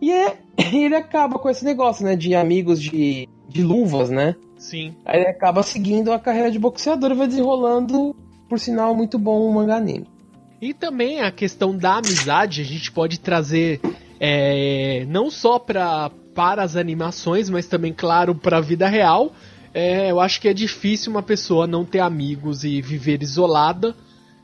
C: E é, ele acaba com esse negócio, né, de amigos de, de luvas, né?
B: Sim.
C: Aí ele acaba seguindo a carreira de boxeador e vai desenrolando, por sinal, muito bom o mangá anime.
B: E também a questão da amizade, a gente pode trazer é, não só pra, para as animações, mas também, claro, para a vida real. É, eu acho que é difícil uma pessoa não ter amigos e viver isolada.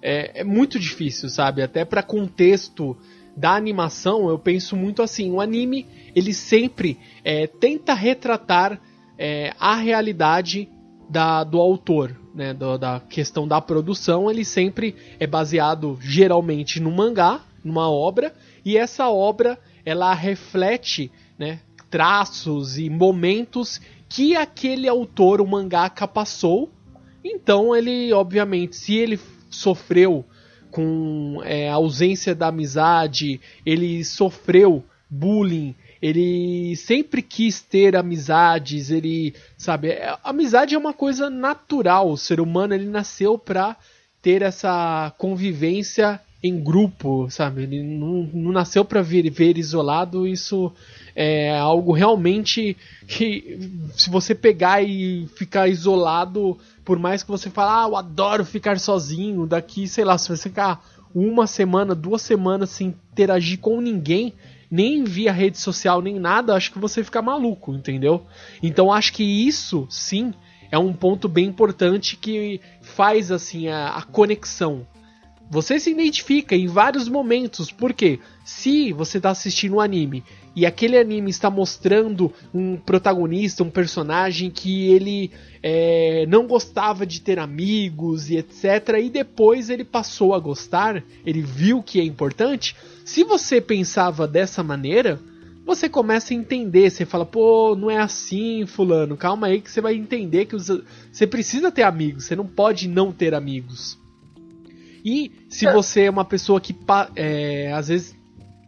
B: É, é muito difícil, sabe? Até para contexto da animação, eu penso muito assim: o anime ele sempre é, tenta retratar é, a realidade da, do autor, né, do, da questão da produção, ele sempre é baseado geralmente no mangá, numa obra, e essa obra ela reflete né, traços e momentos que aquele autor, o mangaka, passou. Então ele, obviamente, se ele sofreu com é, a ausência da amizade, ele sofreu bullying ele sempre quis ter amizades, ele, sabe, é, amizade é uma coisa natural, o ser humano ele nasceu pra ter essa convivência em grupo, sabe? Ele não, não nasceu para viver isolado, isso é algo realmente que se você pegar e ficar isolado, por mais que você fale, ah, eu adoro ficar sozinho, daqui, sei lá, se você ficar uma semana, duas semanas sem interagir com ninguém, nem via rede social nem nada, acho que você fica maluco, entendeu? Então acho que isso sim é um ponto bem importante que faz assim a, a conexão. Você se identifica em vários momentos, porque se você está assistindo um anime e aquele anime está mostrando um protagonista, um personagem que ele é, não gostava de ter amigos e etc. E depois ele passou a gostar, ele viu que é importante. Se você pensava dessa maneira, você começa a entender. Você fala, pô, não é assim, Fulano, calma aí que você vai entender que você precisa ter amigos, você não pode não ter amigos. E se é. você é uma pessoa que é, às vezes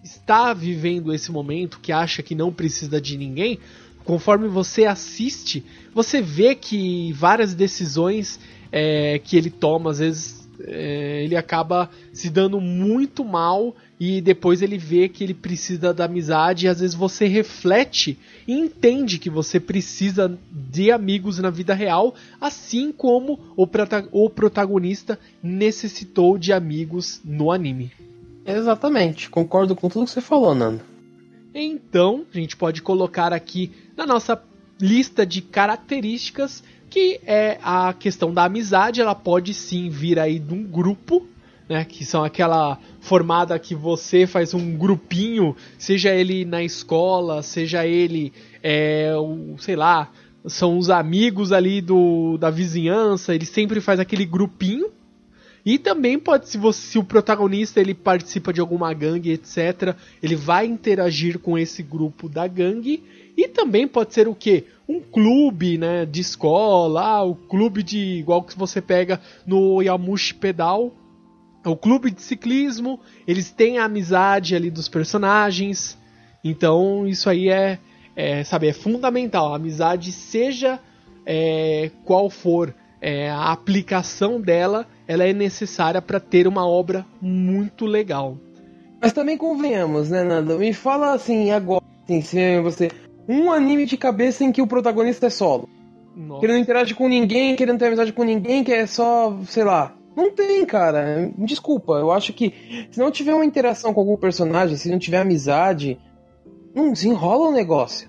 B: está vivendo esse momento, que acha que não precisa de ninguém, conforme você assiste, você vê que várias decisões é, que ele toma, às vezes é, ele acaba se dando muito mal e depois ele vê que ele precisa da amizade e às vezes você reflete e entende que você precisa de amigos na vida real, assim como o, o protagonista necessitou de amigos no anime.
C: Exatamente, concordo com tudo que você falou, Nando.
B: Então, a gente pode colocar aqui na nossa lista de características que é a questão da amizade, ela pode sim vir aí de um grupo, né, que são aquela formada que você faz um grupinho, seja ele na escola, seja ele, é, o, sei lá, são os amigos ali do, da vizinhança, ele sempre faz aquele grupinho e também pode, se, você, se o protagonista ele participa de alguma gangue, etc., ele vai interagir com esse grupo da gangue. E também pode ser o que? Um clube, né, de escola, ah, o clube de igual que você pega no Yamushi Pedal, o clube de ciclismo. Eles têm a amizade ali dos personagens. Então isso aí é, é sabe, é fundamental. A amizade seja é, qual for é, a aplicação dela, ela é necessária para ter uma obra muito legal.
C: Mas também convenhamos, né, Nando? Me fala assim agora, assim, se você um anime de cabeça em que o protagonista é solo. Nossa. Que não interage com ninguém, querendo ter amizade com ninguém, que é só, sei lá. Não tem, cara. Desculpa, eu acho que se não tiver uma interação com algum personagem, se não tiver amizade, não desenrola o negócio.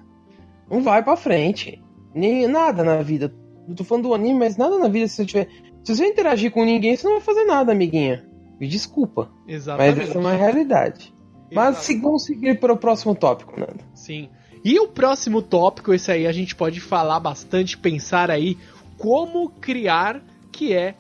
C: Não vai pra frente. Nem nada na vida. Não tô falando do anime, mas nada na vida se você tiver. Se você interagir com ninguém, você não vai fazer nada, amiguinha. Me desculpa. Exatamente. Mas essa é uma realidade. Exatamente. Mas vamos seguir para o próximo tópico, Nando.
B: Sim. E o próximo tópico, esse aí a gente pode falar bastante, pensar aí como criar que é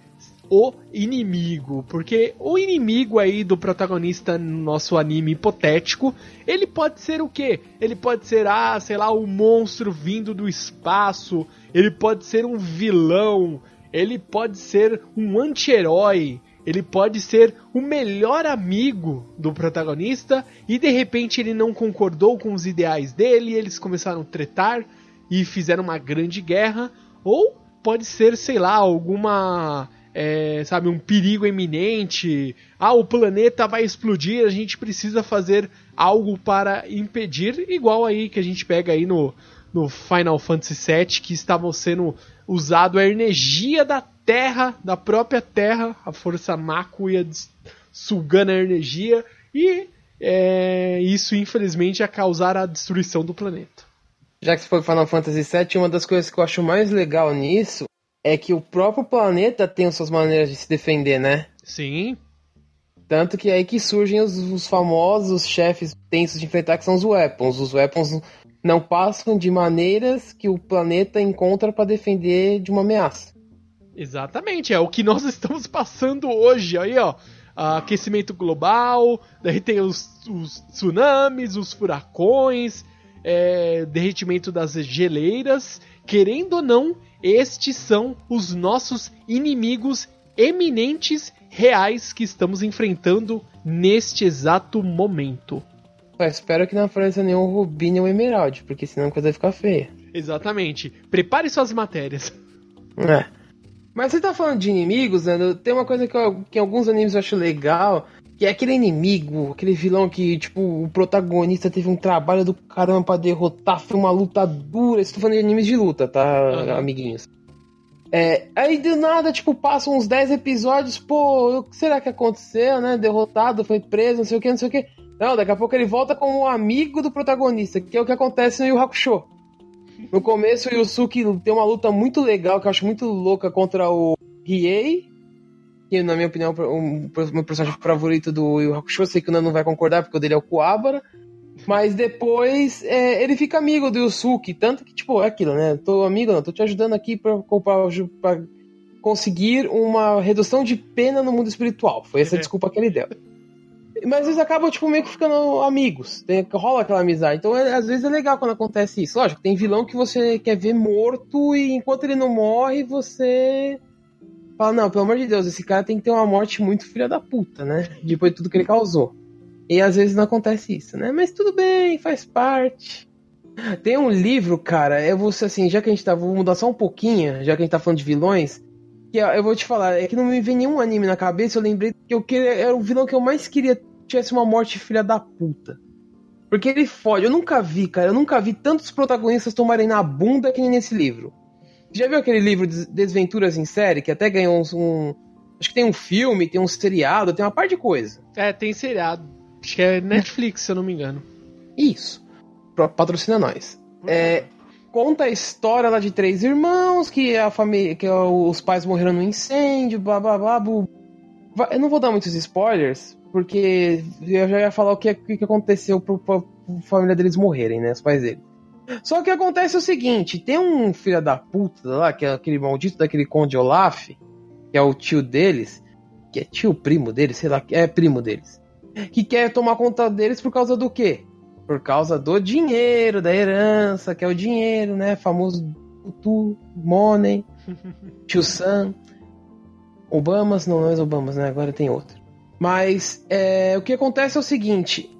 B: o inimigo, porque o inimigo aí do protagonista no nosso anime hipotético, ele pode ser o quê? Ele pode ser, ah, sei lá, um monstro vindo do espaço, ele pode ser um vilão, ele pode ser um anti-herói, ele pode ser o melhor amigo do protagonista e de repente ele não concordou com os ideais dele, eles começaram a tretar e fizeram uma grande guerra, ou pode ser, sei lá, alguma é, sabe, um perigo iminente. Ah, o planeta vai explodir, a gente precisa fazer algo para impedir, igual aí que a gente pega aí no, no Final Fantasy VII, que estavam sendo usado a energia da Terra, da própria Terra, a força Mako ia sugando a energia e é, isso infelizmente ia causar a destruição do planeta.
C: Já que você foi Final Fantasy VII, uma das coisas que eu acho mais legal nisso é que o próprio planeta tem suas maneiras de se defender, né?
B: Sim.
C: Tanto que é aí que surgem os, os famosos chefes tensos de enfrentar, que são os weapons. Os weapons não passam de maneiras que o planeta encontra para defender de uma ameaça.
B: Exatamente, é o que nós estamos passando hoje. Aí, ó, aquecimento global, daí tem os, os tsunamis, os furacões, é, derretimento das geleiras. Querendo ou não, estes são os nossos inimigos eminentes reais que estamos enfrentando neste exato momento.
C: Só espero que não apareça nenhum Rubim nem um Emerald, porque senão a coisa vai ficar feia.
B: Exatamente. Prepare suas matérias.
C: É. Mas você tá falando de inimigos, né? Tem uma coisa que, eu, que em alguns animes eu acho legal, que é aquele inimigo, aquele vilão que, tipo, o protagonista teve um trabalho do caramba pra derrotar, foi uma luta dura. Estou falando de animes de luta, tá, uhum. amiguinhos? É, aí do nada, tipo, passam uns 10 episódios, pô, o que será que aconteceu, né? Derrotado, foi preso, não sei o que, não sei o que. Não, daqui a pouco ele volta como amigo do protagonista, que é o que acontece no Yu Hakusho. No começo, o Yusuke tem uma luta muito legal, que eu acho muito louca, contra o Riei, que na minha opinião é o meu personagem favorito do Yu Hakusho. Sei que o Nando não vai concordar, porque o dele é o Kuwabara. Mas depois é, ele fica amigo do Yusuke. Tanto que, tipo, é aquilo, né? Tô amigo, não, tô te ajudando aqui pra, pra, pra conseguir uma redução de pena no mundo espiritual. Foi essa a desculpa que ele deu. Mas eles acabam, tipo, meio que ficando amigos. Tem, rola aquela amizade. Então, é, às vezes é legal quando acontece isso. Lógico, tem vilão que você quer ver morto e enquanto ele não morre, você fala, não, pelo amor de Deus, esse cara tem que ter uma morte muito filha da puta, né? Depois de tudo que ele causou. E às vezes não acontece isso, né? Mas tudo bem, faz parte. Tem um livro, cara, eu vou assim, já que a gente tá. Vou mudar só um pouquinho, já que a gente tá falando de vilões. Que eu vou te falar, é que não me vem nenhum anime na cabeça, eu lembrei que eu queria, era o vilão que eu mais queria tivesse uma morte filha da puta. Porque ele fode. Eu nunca vi, cara. Eu nunca vi tantos protagonistas tomarem na bunda que nem nesse livro. Já viu aquele livro Desventuras em Série, que até ganhou um, um. Acho que tem um filme, tem um seriado, tem uma par de coisa.
B: É, tem seriado. Acho que é Netflix, se eu não me engano.
C: Isso. Patrocina nós. É, conta a história lá de três irmãos, que a família. que os pais morreram no incêndio, blá blá blá. blá. Eu não vou dar muitos spoilers, porque eu já ia falar o que, que aconteceu pra, pra, pra família deles morrerem, né? Os pais deles. Só que acontece o seguinte: tem um filho da puta lá, que é aquele maldito daquele Conde Olaf, que é o tio deles, que é tio primo deles, sei lá, é primo deles, que quer tomar conta deles por causa do quê? Por causa do dinheiro, da herança, que é o dinheiro, né? Famoso tu, money, tio Sam. Obamas, não, não é Obamas, né? Agora tem outro. Mas é, o que acontece é o seguinte: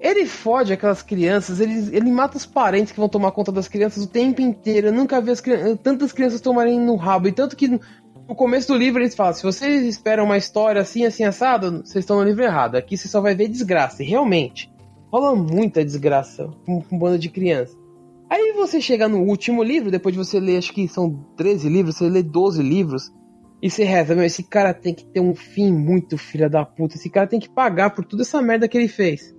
C: ele fode aquelas crianças, ele, ele mata os parentes que vão tomar conta das crianças o tempo inteiro. Eu nunca vi as, tantas crianças tomarem no rabo. E tanto que no, começo do livro eles falam: se vocês esperam uma história assim, assim, assado, vocês estão no livro errado. Aqui você só vai ver desgraça. E realmente, rola muita desgraça com, com um bando de crianças. Aí você chega no último livro, depois de você ler, acho que são 13 livros, você lê 12 livros. E você reza, meu, esse cara tem que ter um fim muito filha da puta. Esse cara tem que pagar por toda essa merda que ele fez.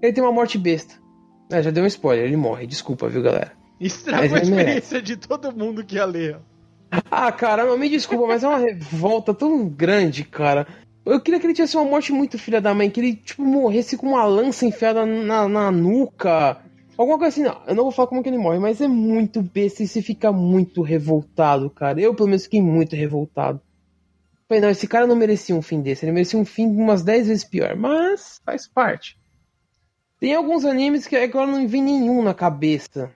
C: Ele tem uma morte besta. É, já deu um spoiler, ele morre. Desculpa, viu, galera.
B: Estragou a experiência de todo mundo que ia ler.
C: Ah, cara, me desculpa, mas é uma revolta tão grande, cara. Eu queria que ele tivesse uma morte muito filha da mãe, que ele, tipo, morresse com uma lança enfiada na, na nuca. Alguma coisa assim, não. Eu não vou falar como que ele morre, mas é muito besta e você fica muito revoltado, cara. Eu, pelo menos, fiquei muito revoltado. Falei, não, esse cara não merecia um fim desse. Ele merecia um fim umas 10 vezes pior. Mas faz parte. Tem alguns animes que agora não vem nenhum na cabeça.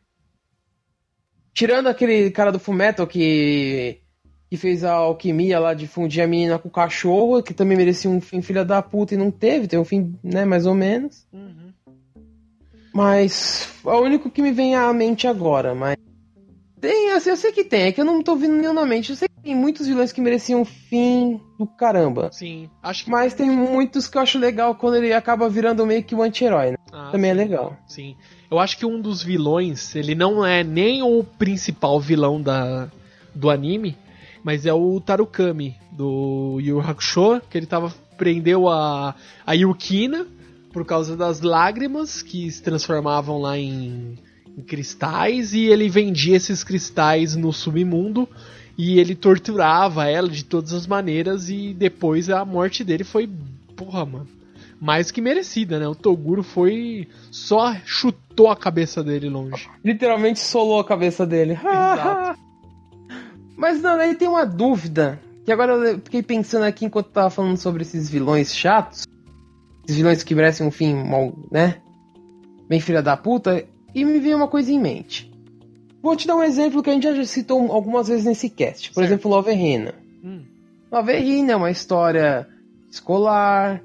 C: Tirando aquele cara do Fullmetal que que fez a alquimia lá de fundir a menina com o cachorro, que também merecia um fim filha da puta e não teve, tem um fim, né, mais ou menos. Uhum. Mas é o único que me vem à mente agora, mas. Tem, assim, eu sei que tem, é que eu não tô vindo nenhum na mente. Eu sei que tem muitos vilões que mereciam um fim do caramba.
B: Sim, acho que.
C: Mas tem muitos que eu acho legal quando ele acaba virando meio que um anti-herói, né? Ah, Também é sim. é legal.
B: Sim. Eu acho que um dos vilões, ele não é nem o principal vilão da, do anime, mas é o Tarukami, do Yu Hakusho, que ele tava. prendeu a, a Yukina por causa das lágrimas que se transformavam lá em, em cristais e ele vendia esses cristais no submundo e ele torturava ela de todas as maneiras e depois a morte dele foi, porra, mano, mais que merecida, né? O Toguro foi só chutou a cabeça dele longe.
C: Literalmente solou a cabeça dele. Exato. Mas não, aí tem uma dúvida que agora eu fiquei pensando aqui enquanto tava falando sobre esses vilões chatos esses vilões que merecem um fim mal, né? Bem filha da puta. E me veio uma coisa em mente. Vou te dar um exemplo que a gente já citou algumas vezes nesse cast. Por certo. exemplo, Love Hina. Hum. Love Hina é uma história escolar.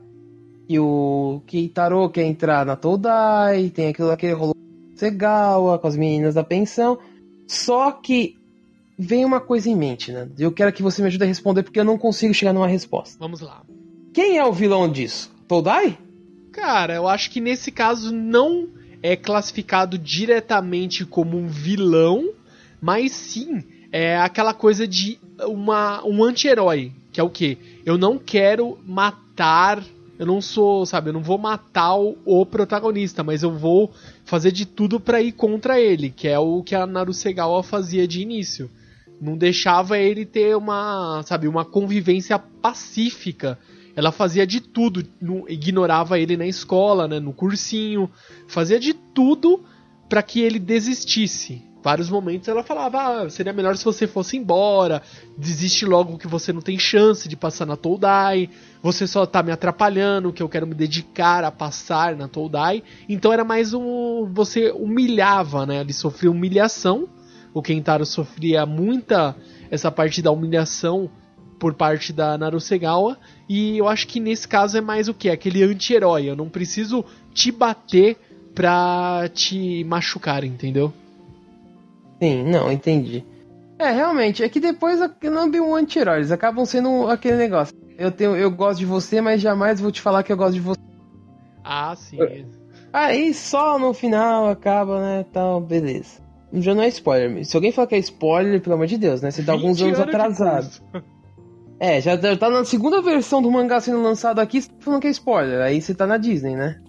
C: que o Keitaro quer entrar na Todai, tem aquilo aquele rolo Segawa com as meninas da pensão. Só que vem uma coisa em mente, né? Eu quero que você me ajude a responder porque eu não consigo chegar numa resposta.
B: Vamos lá.
C: Quem é o vilão disso? Todai?
B: Cara, eu acho que nesse caso não é classificado diretamente como um vilão, mas sim é aquela coisa de uma, um anti-herói, que é o quê? Eu não quero matar, eu não sou, sabe, eu não vou matar o, o protagonista, mas eu vou fazer de tudo para ir contra ele, que é o que a Narusegawa fazia de início. Não deixava ele ter uma, sabe, uma convivência pacífica ela fazia de tudo, ignorava ele na escola, né, no cursinho, fazia de tudo para que ele desistisse. Vários momentos ela falava: ah, seria melhor se você fosse embora, desiste logo que você não tem chance de passar na Toldai, você só tá me atrapalhando, que eu quero me dedicar a passar na Toldai. Então era mais um. Você humilhava, né? Ele sofria humilhação. O Kentaro sofria muita essa parte da humilhação por parte da Narusegawa. E eu acho que nesse caso é mais o que? Aquele anti-herói. Eu não preciso te bater pra te machucar, entendeu?
C: Sim, não, entendi. É, realmente, é que depois não é bem um anti-herói, eles acabam sendo aquele negócio. Eu, tenho, eu gosto de você, mas jamais vou te falar que eu gosto de você.
B: Ah, sim.
C: Aí só no final acaba, né, tal, beleza. Já não é spoiler. Se alguém falar que é spoiler, pelo amor de Deus, né? Você tá alguns anos atrasado. É, já tá na segunda versão do mangá sendo lançado aqui, você tá falando que é spoiler. Aí você tá na Disney, né?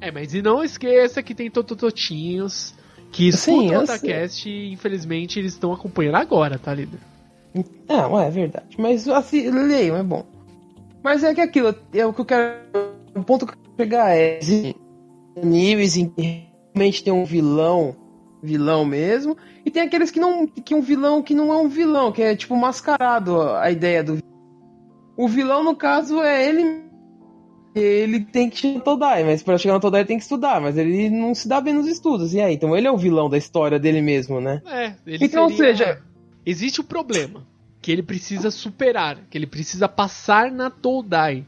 B: É, mas e não esqueça que tem Totototinhos que escutam o Otacast e infelizmente eles estão acompanhando agora, tá, líder?
C: Não, é verdade. Mas assim, leiam, é bom. Mas é que aquilo, é o que eu quero. O ponto que eu quero pegar é animes em que realmente tem um vilão vilão mesmo. E tem aqueles que não. que um vilão que não é um vilão, que é tipo mascarado a ideia do O vilão, no caso, é ele. Ele tem que chegar no Todai, mas para chegar no Todai tem que estudar, mas ele não se dá bem nos estudos. E aí? Então ele é o vilão da história dele mesmo, né?
B: É, ele Então, seria... ou seja. Existe o problema que ele precisa superar, que ele precisa passar na Todai.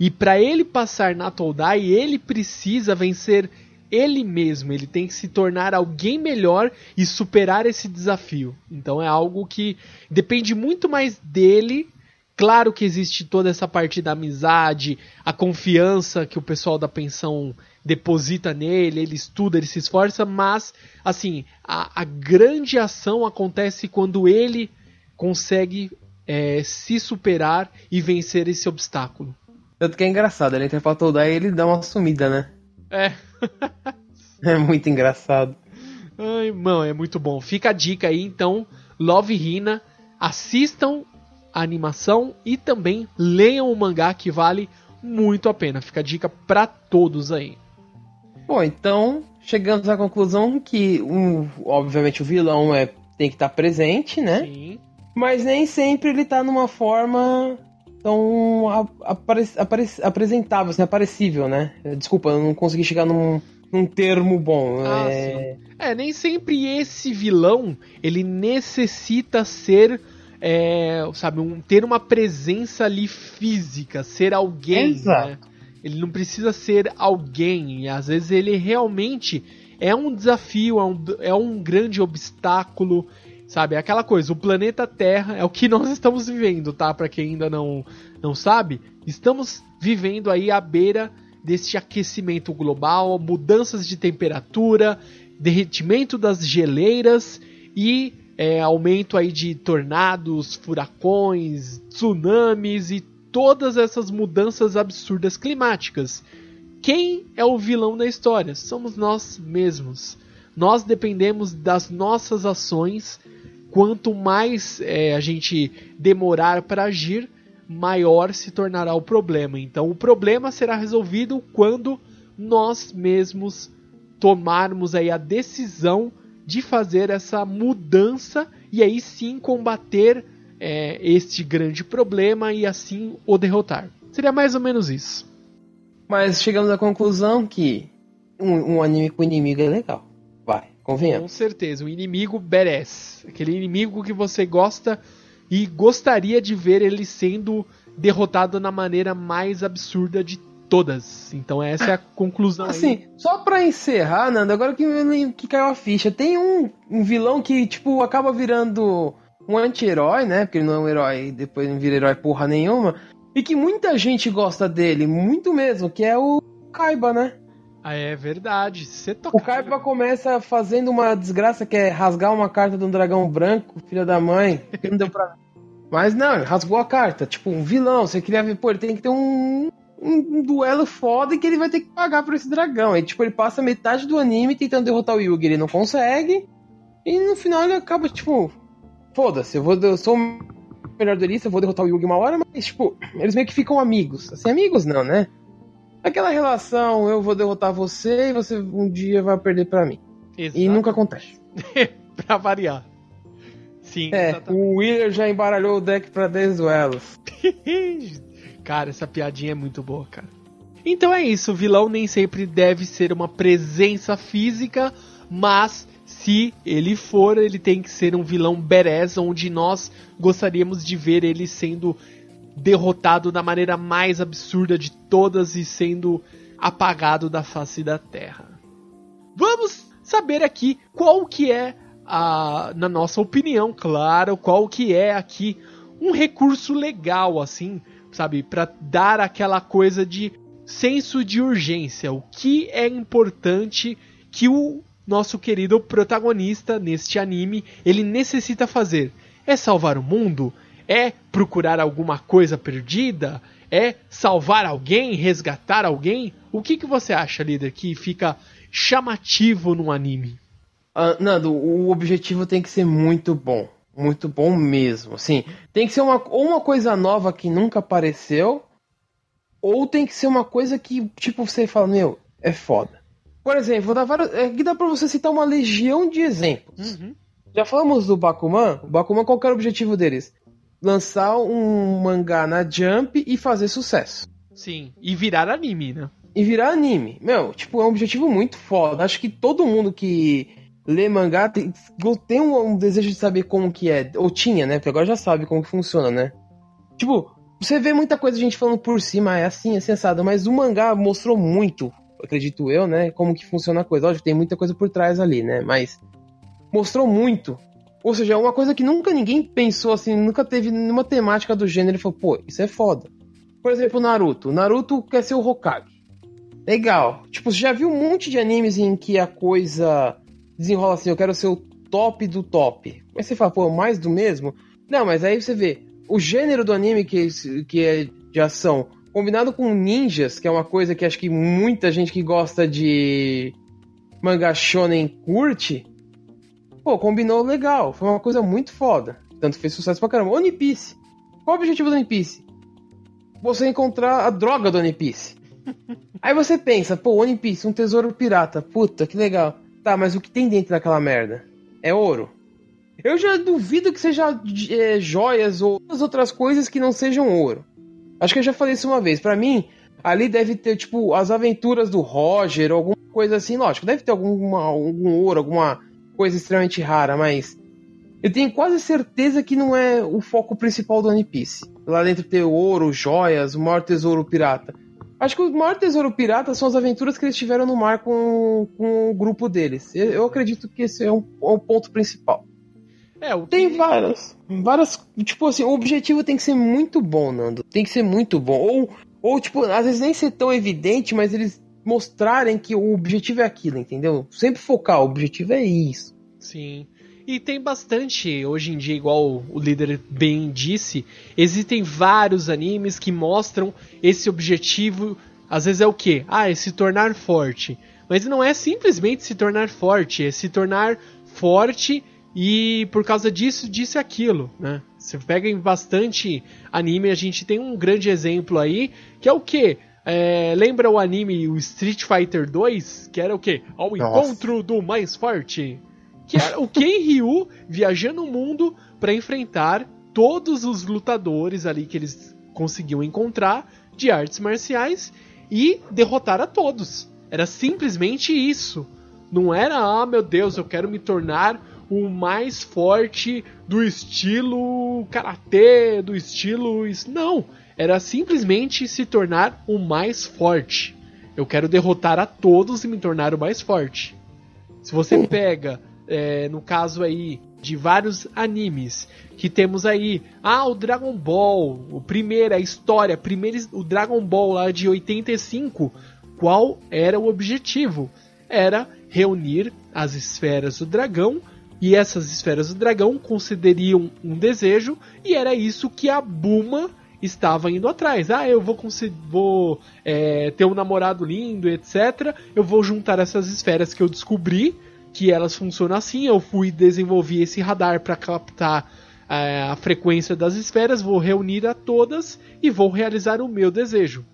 B: E para ele passar na Todai, ele precisa vencer ele mesmo, ele tem que se tornar alguém melhor e superar esse desafio. Então é algo que depende muito mais dele. Claro que existe toda essa parte da amizade, a confiança que o pessoal da pensão deposita nele, ele estuda, ele se esforça, mas assim, a, a grande ação acontece quando ele consegue é, se superar e vencer esse obstáculo.
C: Tanto que é engraçado, ele entra pra Todai e ele dá uma sumida, né?
B: É.
C: é muito engraçado.
B: Ai, mano, é muito bom. Fica a dica aí, então, Love Hina, assistam a animação e também leiam o mangá que vale muito a pena. Fica a dica para todos aí.
C: Bom, então chegamos à conclusão que, um, obviamente, o vilão é, tem que estar tá presente, né? Sim. Mas nem sempre ele tá numa forma tão apare, apare, apresentável, assim, aparecível, né? Desculpa, eu não consegui chegar num, num termo bom.
B: Ah, é... é, nem sempre esse vilão ele necessita ser. É, sabe, um, ter uma presença ali física, ser alguém. Exato. Né? Ele não precisa ser alguém. E às vezes ele realmente é um desafio, é um, é um grande obstáculo. Sabe, é aquela coisa, o planeta Terra é o que nós estamos vivendo, tá? Para quem ainda não, não sabe, estamos vivendo aí à beira deste aquecimento global, mudanças de temperatura, derretimento das geleiras e é, aumento aí de tornados, furacões, tsunamis e todas essas mudanças absurdas climáticas. Quem é o vilão da história? Somos nós mesmos. Nós dependemos das nossas ações quanto mais é, a gente demorar para agir, maior se tornará o problema. Então, o problema será resolvido quando nós mesmos tomarmos aí a decisão de fazer essa mudança e aí sim combater é, este grande problema e assim o derrotar. Seria mais ou menos isso.
C: Mas chegamos à conclusão que um, um anime com inimigo é legal. Vai. Convenhamos.
B: Com certeza, um inimigo badass. Aquele inimigo que você gosta e gostaria de ver ele sendo derrotado na maneira mais absurda de todas. Então essa é a conclusão.
C: Assim,
B: aí.
C: só pra encerrar, Nando, agora que, que caiu a ficha, tem um, um vilão que, tipo, acaba virando um anti-herói, né? Porque ele não é um herói, depois não vira herói porra nenhuma. E que muita gente gosta dele, muito mesmo, que é o Kaiba, né?
B: Ah, é verdade. Você
C: O Kaiba começa fazendo uma desgraça que é rasgar uma carta de um dragão branco, filha da mãe, que não deu pra. Mas não, ele rasgou a carta. Tipo, um vilão. Você queria ver, pô, ele tem que ter um, um, um duelo foda e que ele vai ter que pagar por esse dragão. E tipo, ele passa metade do anime tentando derrotar o Yugi, ele não consegue. E no final ele acaba, tipo, foda-se, eu, vou, eu sou o melhor duelista, eu vou derrotar o Yugi uma hora, mas, tipo, eles meio que ficam amigos. Assim, amigos não, né? Aquela relação, eu vou derrotar você e você um dia vai perder pra mim.
B: Exato.
C: E nunca acontece.
B: pra variar. Sim,
C: É,
B: exatamente.
C: o Wheeler já embaralhou o deck pra 10 duelos.
B: cara, essa piadinha é muito boa, cara. Então é isso, o vilão nem sempre deve ser uma presença física, mas se ele for, ele tem que ser um vilão badass, onde nós gostaríamos de ver ele sendo derrotado da maneira mais absurda de todas e sendo apagado da face da Terra. Vamos saber aqui qual que é a, na nossa opinião, claro, qual que é aqui um recurso legal assim, sabe, para dar aquela coisa de senso de urgência, o que é importante que o nosso querido protagonista neste anime ele necessita fazer. É salvar o mundo? É procurar alguma coisa perdida? É salvar alguém? Resgatar alguém? O que, que você acha, líder, que fica chamativo no anime?
C: Ah, Nando, o objetivo tem que ser muito bom. Muito bom mesmo. Assim, tem que ser uma, ou uma coisa nova que nunca apareceu, ou tem que ser uma coisa que, tipo, você fala, meu, é foda. Por exemplo, vários, aqui dá pra você citar uma legião de exemplos.
B: Uhum.
C: Já falamos do Bakuman. O Bakuman, qual que era o objetivo deles? Lançar um mangá na Jump e fazer sucesso.
B: Sim, e virar anime, né?
C: E virar anime. Meu, tipo, é um objetivo muito foda. Acho que todo mundo que lê mangá tem, tem um, um desejo de saber como que é. Ou tinha, né? Porque agora já sabe como que funciona, né? Tipo, você vê muita coisa a gente falando por cima, é assim, é sensado, mas o mangá mostrou muito, acredito eu, né? Como que funciona a coisa. Lógico, tem muita coisa por trás ali, né? Mas mostrou muito. Ou seja, é uma coisa que nunca ninguém pensou assim, nunca teve nenhuma temática do gênero e falou, pô, isso é foda. Por exemplo, Naruto. Naruto quer ser o Hokage. Legal. Tipo, você já viu um monte de animes em que a coisa desenrola assim, eu quero ser o top do top. Mas você fala, pô, mais do mesmo? Não, mas aí você vê, o gênero do anime que, que é de ação, combinado com ninjas, que é uma coisa que acho que muita gente que gosta de manga shonen curte, pô, combinou legal. Foi uma coisa muito foda. Tanto fez sucesso pra caramba. One Piece. Qual o objetivo do One Piece? Você encontrar a droga do One Piece. Aí você pensa, pô, One Piece, um tesouro pirata. Puta, que legal. Tá, mas o que tem dentro daquela merda? É ouro. Eu já duvido que seja é, joias ou outras coisas que não sejam ouro. Acho que eu já falei isso uma vez. Para mim, ali deve ter, tipo, as aventuras do Roger, alguma coisa assim. Lógico, deve ter alguma, algum ouro, alguma coisa extremamente rara, mas eu tenho quase certeza que não é o foco principal do One Piece. Lá dentro ter ouro, joias, o maior tesouro pirata. Acho que o maior tesouro pirata são as aventuras que eles tiveram no mar com, com o grupo deles. Eu, eu acredito que esse é um, é um ponto principal.
B: É, o
C: Tem várias. Várias. Tipo assim, o objetivo tem que ser muito bom, Nando. Tem que ser muito bom. Ou, ou tipo, às vezes nem ser tão evidente, mas eles mostrarem que o objetivo é aquilo, entendeu? Sempre focar, o objetivo é isso.
B: Sim. E tem bastante, hoje em dia, igual o líder bem disse, existem vários animes que mostram esse objetivo. Às vezes é o quê? Ah, é se tornar forte. Mas não é simplesmente se tornar forte, é se tornar forte e por causa disso, disso e aquilo, né? Você pega em bastante anime, a gente tem um grande exemplo aí, que é o quê? É, lembra o anime o Street Fighter 2? Que era o quê? Ao
C: Nossa.
B: encontro do mais forte. Que era o Ken Ryu viajando o mundo para enfrentar todos os lutadores ali que eles conseguiam encontrar de artes marciais e derrotar a todos. Era simplesmente isso. Não era, ah meu Deus, eu quero me tornar o mais forte do estilo karatê, do estilo. is-". Não. Era simplesmente se tornar o mais forte. Eu quero derrotar a todos e me tornar o mais forte. Se você pega, é, no caso aí de vários animes, que temos aí, ah, o Dragon Ball, o primeiro, a história, primeiro, o Dragon Ball lá de 85, qual era o objetivo? Era reunir as esferas do dragão e essas esferas do dragão concederiam um desejo e era isso que a Buma estava indo atrás. Ah, eu vou, vou é, ter um namorado lindo, etc. Eu vou juntar essas esferas que eu descobri que elas funcionam assim. Eu fui desenvolver esse radar para captar é, a frequência das esferas, vou reunir a todas e vou realizar o meu desejo.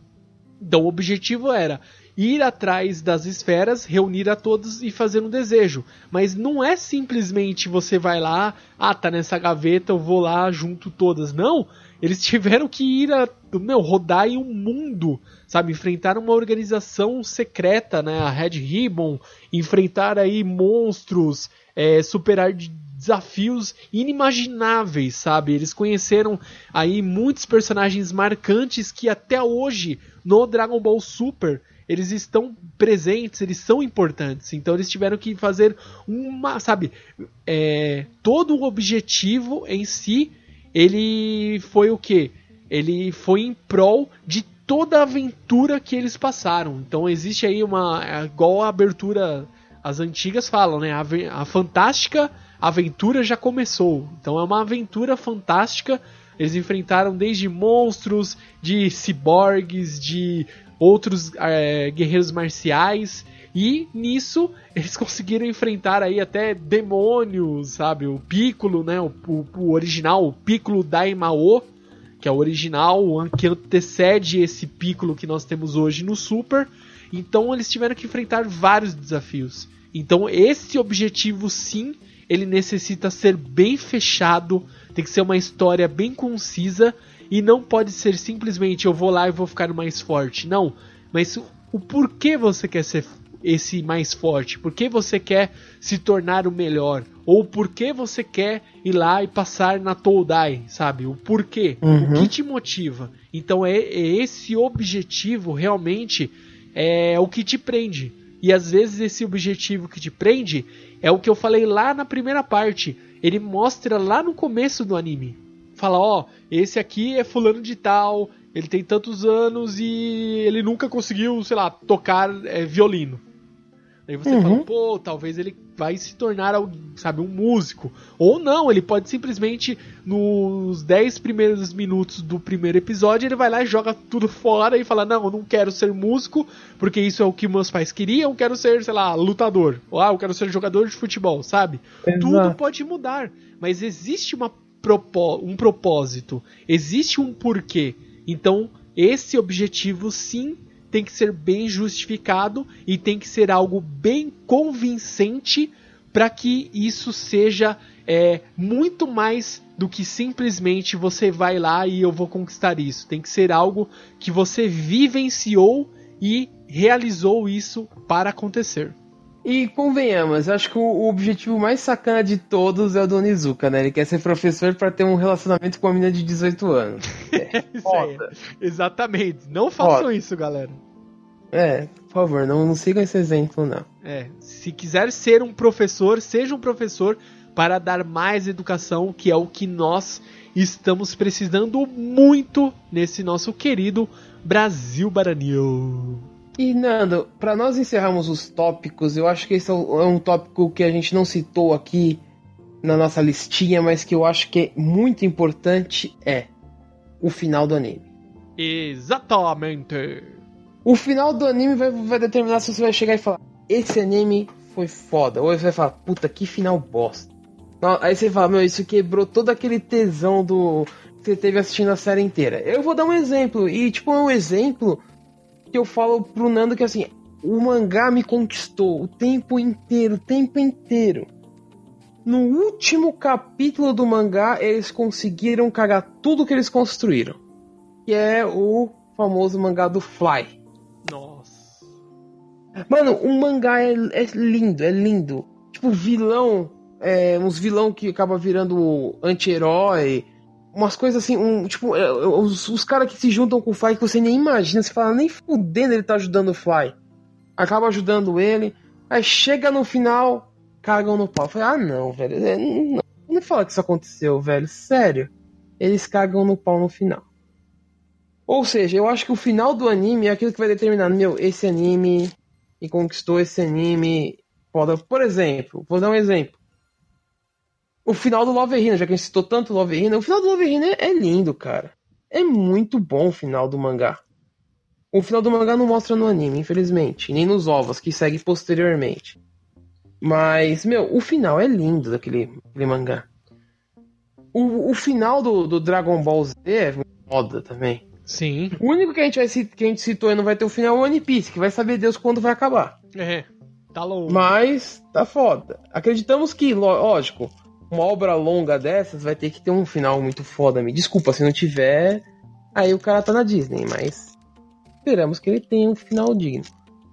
B: Então o objetivo era ir atrás das esferas, reunir a todos e fazer um desejo. Mas não é simplesmente você vai lá, ah, tá nessa gaveta, eu vou lá, junto todas. Não, eles tiveram que ir a, meu, rodar em um mundo, sabe, enfrentar uma organização secreta, né, a Red Ribbon, enfrentar aí monstros, é, superar desafios inimagináveis, sabe? Eles conheceram aí muitos personagens marcantes que até hoje no Dragon Ball Super eles estão presentes, eles são importantes. Então eles tiveram que fazer uma, sabe, é, todo o objetivo em si, ele foi o que? Ele foi em prol de toda a aventura que eles passaram. Então existe aí uma, é igual a abertura, as antigas falam, né? A, a fantástica aventura já começou. Então é uma aventura fantástica. Eles enfrentaram desde monstros, de ciborgues, de outros é, guerreiros marciais. E nisso eles conseguiram enfrentar aí até demônios, sabe? O Piccolo, né? O, o, o original, o Piccolo Daimao, que é o original, que antecede esse Piccolo que nós temos hoje no Super. Então eles tiveram que enfrentar vários desafios. Então esse objetivo sim, ele necessita ser bem fechado, tem que ser uma história bem concisa e não pode ser simplesmente eu vou lá e vou ficar mais forte. Não. Mas o porquê você quer ser esse mais forte? Por que você quer se tornar o melhor? Ou por que você quer ir lá e passar na Toldai, sabe? O porquê? Uhum. O que te motiva? Então é, é, esse objetivo realmente é o que te prende. E às vezes esse objetivo que te prende é o que eu falei lá na primeira parte. Ele mostra lá no começo do anime fala, ó, oh, esse aqui é fulano de tal, ele tem tantos anos e ele nunca conseguiu, sei lá, tocar é, violino. Aí você uhum. fala, pô, talvez ele vai se tornar, sabe, um músico. Ou não, ele pode simplesmente, nos 10 primeiros minutos do primeiro episódio, ele vai lá e joga tudo fora e fala, não, eu não quero ser músico, porque isso é o que meus pais queriam, eu quero ser, sei lá, lutador. Ou, ah, eu quero ser jogador de futebol, sabe? Exato. Tudo pode mudar, mas existe uma um propósito, existe um porquê. Então, esse objetivo sim tem que ser bem justificado e tem que ser algo bem convincente para que isso seja é, muito mais do que simplesmente você vai lá e eu vou conquistar isso. Tem que ser algo que você vivenciou e realizou isso para acontecer.
C: E convenhamos, acho que o, objetivo mais sacana de todos é o do Onizuka, né? Ele quer ser professor para ter um relacionamento com uma menina de 18 anos.
B: É, isso aí. Exatamente. Não façam Foda. isso, galera.
C: É, por favor, não, não sigam esse exemplo, não.
B: É, se quiser ser um professor, seja um professor para dar mais educação, que é o que nós estamos precisando muito nesse nosso querido Brasil Baranil.
C: E Nando, para nós encerrarmos os tópicos, eu acho que esse é, é um tópico que a gente não citou aqui na nossa listinha, mas que eu acho que é muito importante é o final do anime.
B: Exatamente.
C: O final do anime vai, vai determinar se você vai chegar e falar: esse anime foi foda, ou você vai falar: puta, que final bosta. Aí você fala: meu, isso quebrou todo aquele tesão do que você teve assistindo a série inteira. Eu vou dar um exemplo, e tipo, é um exemplo que eu falo pro Nando que assim, o mangá me conquistou o tempo inteiro, o tempo inteiro. No último capítulo do mangá, eles conseguiram cagar tudo que eles construíram. Que é o famoso mangá do Fly.
B: Nossa.
C: Mano, o mangá é, é lindo, é lindo. Tipo, vilão, é, uns vilão que acaba virando anti-herói. Umas coisas assim, um, tipo, é, os, os caras que se juntam com o Fly que você nem imagina, você fala, nem fudendo ele tá ajudando o Fly. Acaba ajudando ele, aí chega no final, cagam no pau. Falei, ah não, velho, é, não, não fala que isso aconteceu, velho, sério. Eles cagam no pau no final. Ou seja, eu acho que o final do anime é aquilo que vai determinar, meu, esse anime e conquistou esse anime. Foda. Por exemplo, vou dar um exemplo. O final do Love Hina, já que a gente citou tanto Love Hina, o final do Love Hina é, lindo, cara. É muito bom o final do mangá. O final do mangá não mostra no anime, infelizmente, nem nos ovos que segue posteriormente. Mas, meu, o final é lindo daquele, daquele mangá. O, o final do, do Dragon Ball Z é foda também.
B: Sim.
C: O único que a gente, vai, que a gente citou e não vai ter o final é o One Piece, que vai saber Deus quando vai acabar.
B: É, tá louco.
C: Mas tá foda. Acreditamos que, lógico, uma obra longa dessas vai ter que ter um final muito foda. Me desculpa se não tiver, aí o cara tá na Disney, mas esperamos que ele tenha um final digno.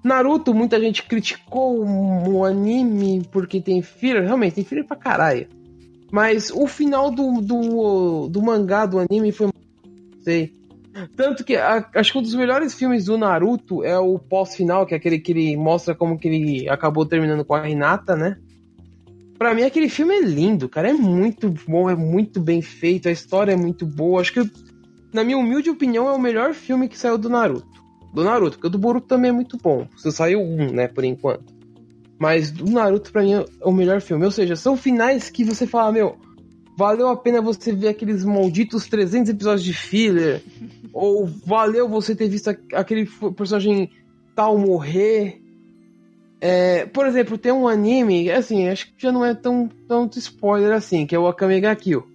C: Naruto, muita gente criticou o anime porque tem filler, realmente tem filler pra caralho. Mas o final do, do, do mangá, do anime, foi. Não sei. Tanto que a, acho que um dos melhores filmes do Naruto é o pós-final, que é aquele que ele mostra como que ele acabou terminando com a Hinata, né? Pra mim, aquele filme é lindo, cara. É muito bom, é muito bem feito, a história é muito boa. Acho que, na minha humilde opinião, é o melhor filme que saiu do Naruto. Do Naruto, porque o do Boruto também é muito bom. Só saiu um, né, por enquanto. Mas do Naruto, pra mim, é o melhor filme. Ou seja, são finais que você fala, meu, valeu a pena você ver aqueles malditos 300 episódios de filler. ou valeu você ter visto aquele personagem tal morrer. É, por exemplo, tem um anime, assim, acho que já não é tão tanto spoiler assim, que é o Akame ga Kill.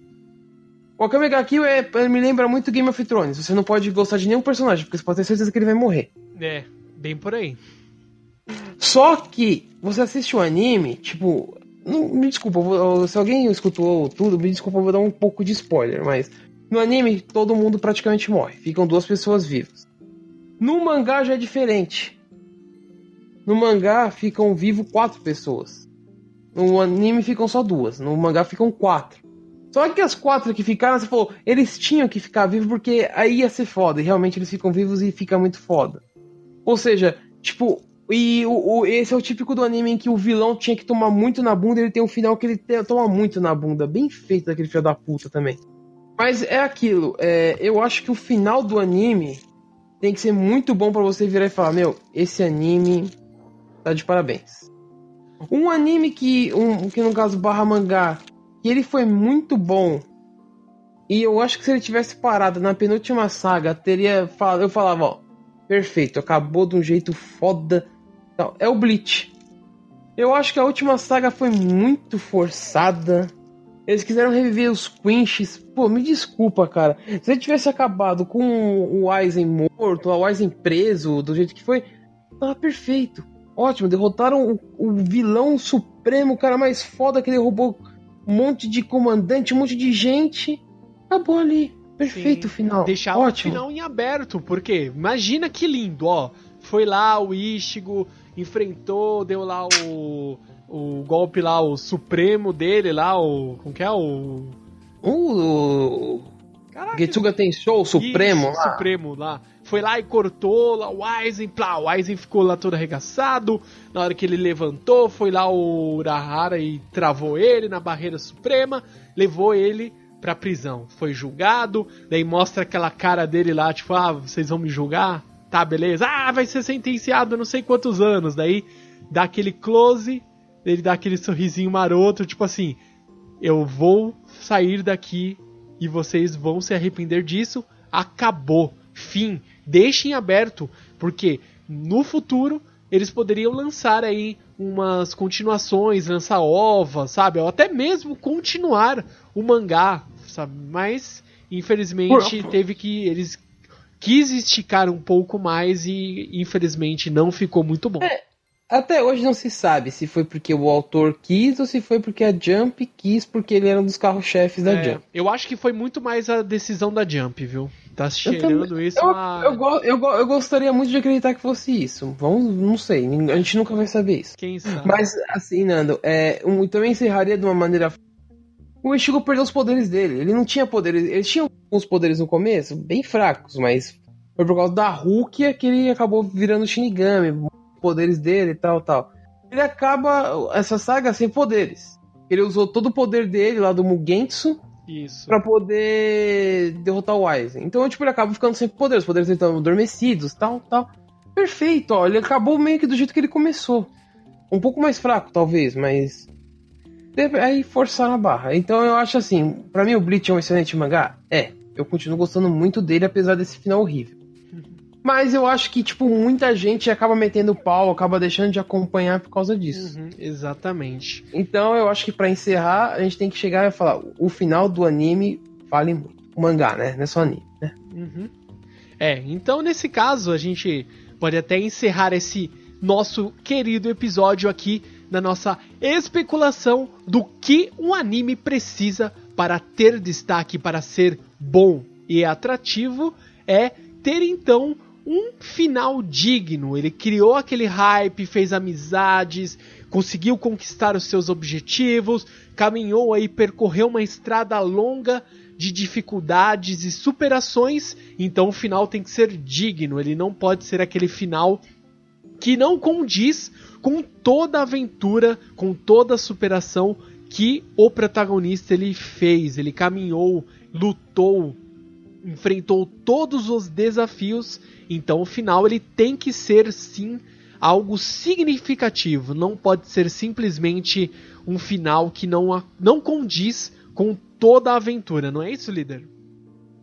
C: O Akame ga Kill é, me lembra muito Game of Thrones. Você não pode gostar de nenhum personagem, porque você pode ter certeza que ele vai morrer.
B: É, bem por aí.
C: Só que você assiste o anime, tipo, não, me desculpa, vou, se alguém escutou tudo, me desculpa, eu vou dar um pouco de spoiler, mas no anime todo mundo praticamente morre, ficam duas pessoas vivas. No mangá já é diferente. No mangá ficam vivos quatro pessoas. No anime ficam só duas. No mangá ficam quatro. Só que as quatro que ficaram, você falou, eles tinham que ficar vivos porque aí ia ser foda. E realmente eles ficam vivos e fica muito foda. Ou seja, tipo, e o, o, esse é o típico do anime em que o vilão tinha que tomar muito na bunda. Ele tem um final que ele te, toma muito na bunda. Bem feito daquele filho da puta também. Mas é aquilo. É, eu acho que o final do anime tem que ser muito bom para você virar e falar: Meu, esse anime tá de parabéns. Um anime que, um, que no caso barra mangá, que ele foi muito bom. E eu acho que se ele tivesse parado na penúltima saga, teria eu falava, ó, perfeito, acabou de um jeito foda. É o Bleach. Eu acho que a última saga foi muito forçada. Eles quiseram reviver os Quinches. Pô, me desculpa, cara. Se ele tivesse acabado com o Aizen morto, o Aizen preso, do jeito que foi, tava perfeito. Ótimo, derrotaram o, o, vilão supremo, o cara mais foda que derrubou um monte de comandante, um monte de gente. Acabou ali. Perfeito o final.
B: Deixar Ótimo. o final em aberto, porque imagina que lindo, ó. Foi lá o Ichigo, enfrentou, deu lá o, o golpe lá, o supremo dele lá, o. Como que é? O.
C: O. Caraca. Getsuga Tensou, o Supremo
B: Isso, lá. Supremo lá foi lá e cortou lá o Aizen, plá, o Aizen ficou lá todo arregaçado, na hora que ele levantou, foi lá o Urahara e travou ele na barreira suprema, levou ele pra prisão, foi julgado, daí mostra aquela cara dele lá, tipo, ah, vocês vão me julgar? Tá, beleza, ah, vai ser sentenciado não sei quantos anos, daí dá aquele close, ele dá aquele sorrisinho maroto, tipo assim, eu vou sair daqui e vocês vão se arrepender disso, acabou, fim, deixem aberto, porque no futuro eles poderiam lançar aí umas continuações, lançar ovas, sabe? Ou até mesmo continuar o mangá, sabe? Mas infelizmente teve que eles quis esticar um pouco mais e infelizmente não ficou muito bom.
C: É, até hoje não se sabe se foi porque o autor quis ou se foi porque a Jump quis porque ele era um dos carros-chefes da é, Jump.
B: Eu acho que foi muito mais a decisão da Jump, viu? Tá cheirando isso.
C: Eu, eu, eu, eu, eu, gostaria muito de acreditar que fosse isso. Vamos, não sei, a gente nunca vai saber isso.
B: Quem sabe?
C: Mas, assim, Nando, é, um, também encerraria de uma maneira. o Ichigo perdeu os poderes dele. Ele não tinha poderes. Ele tinha alguns poderes no começo, bem fracos, mas foi por causa da Rukia que ele acabou virando Shinigami, poderes dele e tal, tal. Ele acaba essa saga sem poderes. Ele usou todo o poder dele lá do Mugensu
B: Isso.
C: pra poder derrotar o Aizen. Então, tipo, ele acaba ficando sem poderes. Os poderes estão adormecidos, tal, tal. Perfeito, ó. Ele acabou meio que do jeito que ele começou. Um pouco mais fraco, talvez, mas. Aí forçaram a barra. Então eu acho assim, pra mim o Bleach é um excelente mangá? É. Eu continuo gostando muito dele, apesar desse final horrível. Mas eu acho que, tipo, muita gente acaba metendo pau, acaba deixando de acompanhar por causa disso.
B: Uhum, exatamente.
C: Então eu acho que pra encerrar, a gente tem que chegar e falar: o final do anime vale muito. O mangá, né? Não é só anime, né?
B: Uhum. É, então nesse caso a gente pode até encerrar esse nosso querido episódio aqui na nossa especulação do que um anime precisa para ter destaque, para ser bom e atrativo, é ter então um final digno. Ele criou aquele hype, fez amizades, conseguiu conquistar os seus objetivos, caminhou aí, percorreu uma estrada longa de dificuldades e superações, então o final tem que ser digno, ele não pode ser aquele final que não condiz com toda a aventura, com toda a superação que o protagonista ele fez, ele caminhou, lutou, enfrentou todos os desafios, então o final ele tem que ser sim algo significativo, não pode ser simplesmente um final que não, não condiz com toda a aventura, não é isso, líder?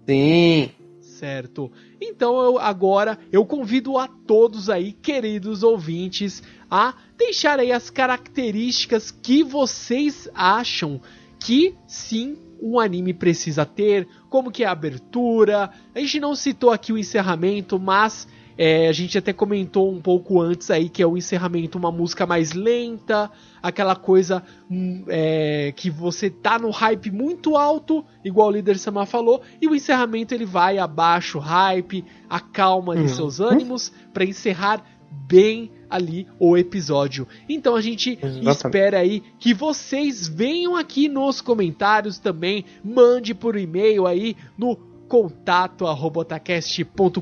C: Sim.
B: Certo. Então eu, agora eu convido a todos aí, queridos ouvintes, a deixar aí as características que vocês acham que sim um anime precisa ter, como que é a abertura. A gente não citou aqui o encerramento, mas é, a gente até comentou um pouco antes aí que é o encerramento uma música mais lenta, aquela coisa hum, é, que você tá no hype muito alto, igual o líder Sama falou, e o encerramento ele vai abaixo o hype, acalma ali
C: Uhum.
B: seus ânimos para encerrar bem ali o episódio. Então a gente
C: Exatamente.
B: espera aí que vocês venham aqui nos comentários também, mande por e-mail aí no contato arroba otacast.com.br,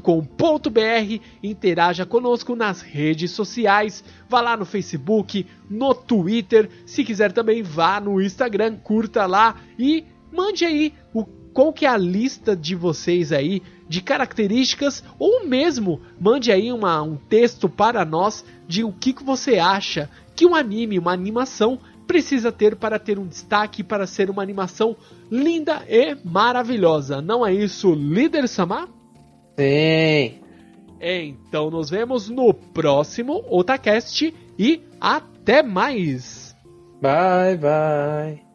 B: interaja conosco nas redes sociais, vá lá no Facebook, no Twitter, se quiser também vá no Instagram, curta lá e mande aí o qual que é a lista de vocês aí de características ou mesmo mande aí uma, um texto para nós de o que, que você acha que um anime, uma animação precisa ter para ter um destaque, para ser uma animação linda e maravilhosa. Não é isso, líder Samar?
C: Sim.
B: Então nos vemos no próximo Otacast e até mais!
C: Bye, bye.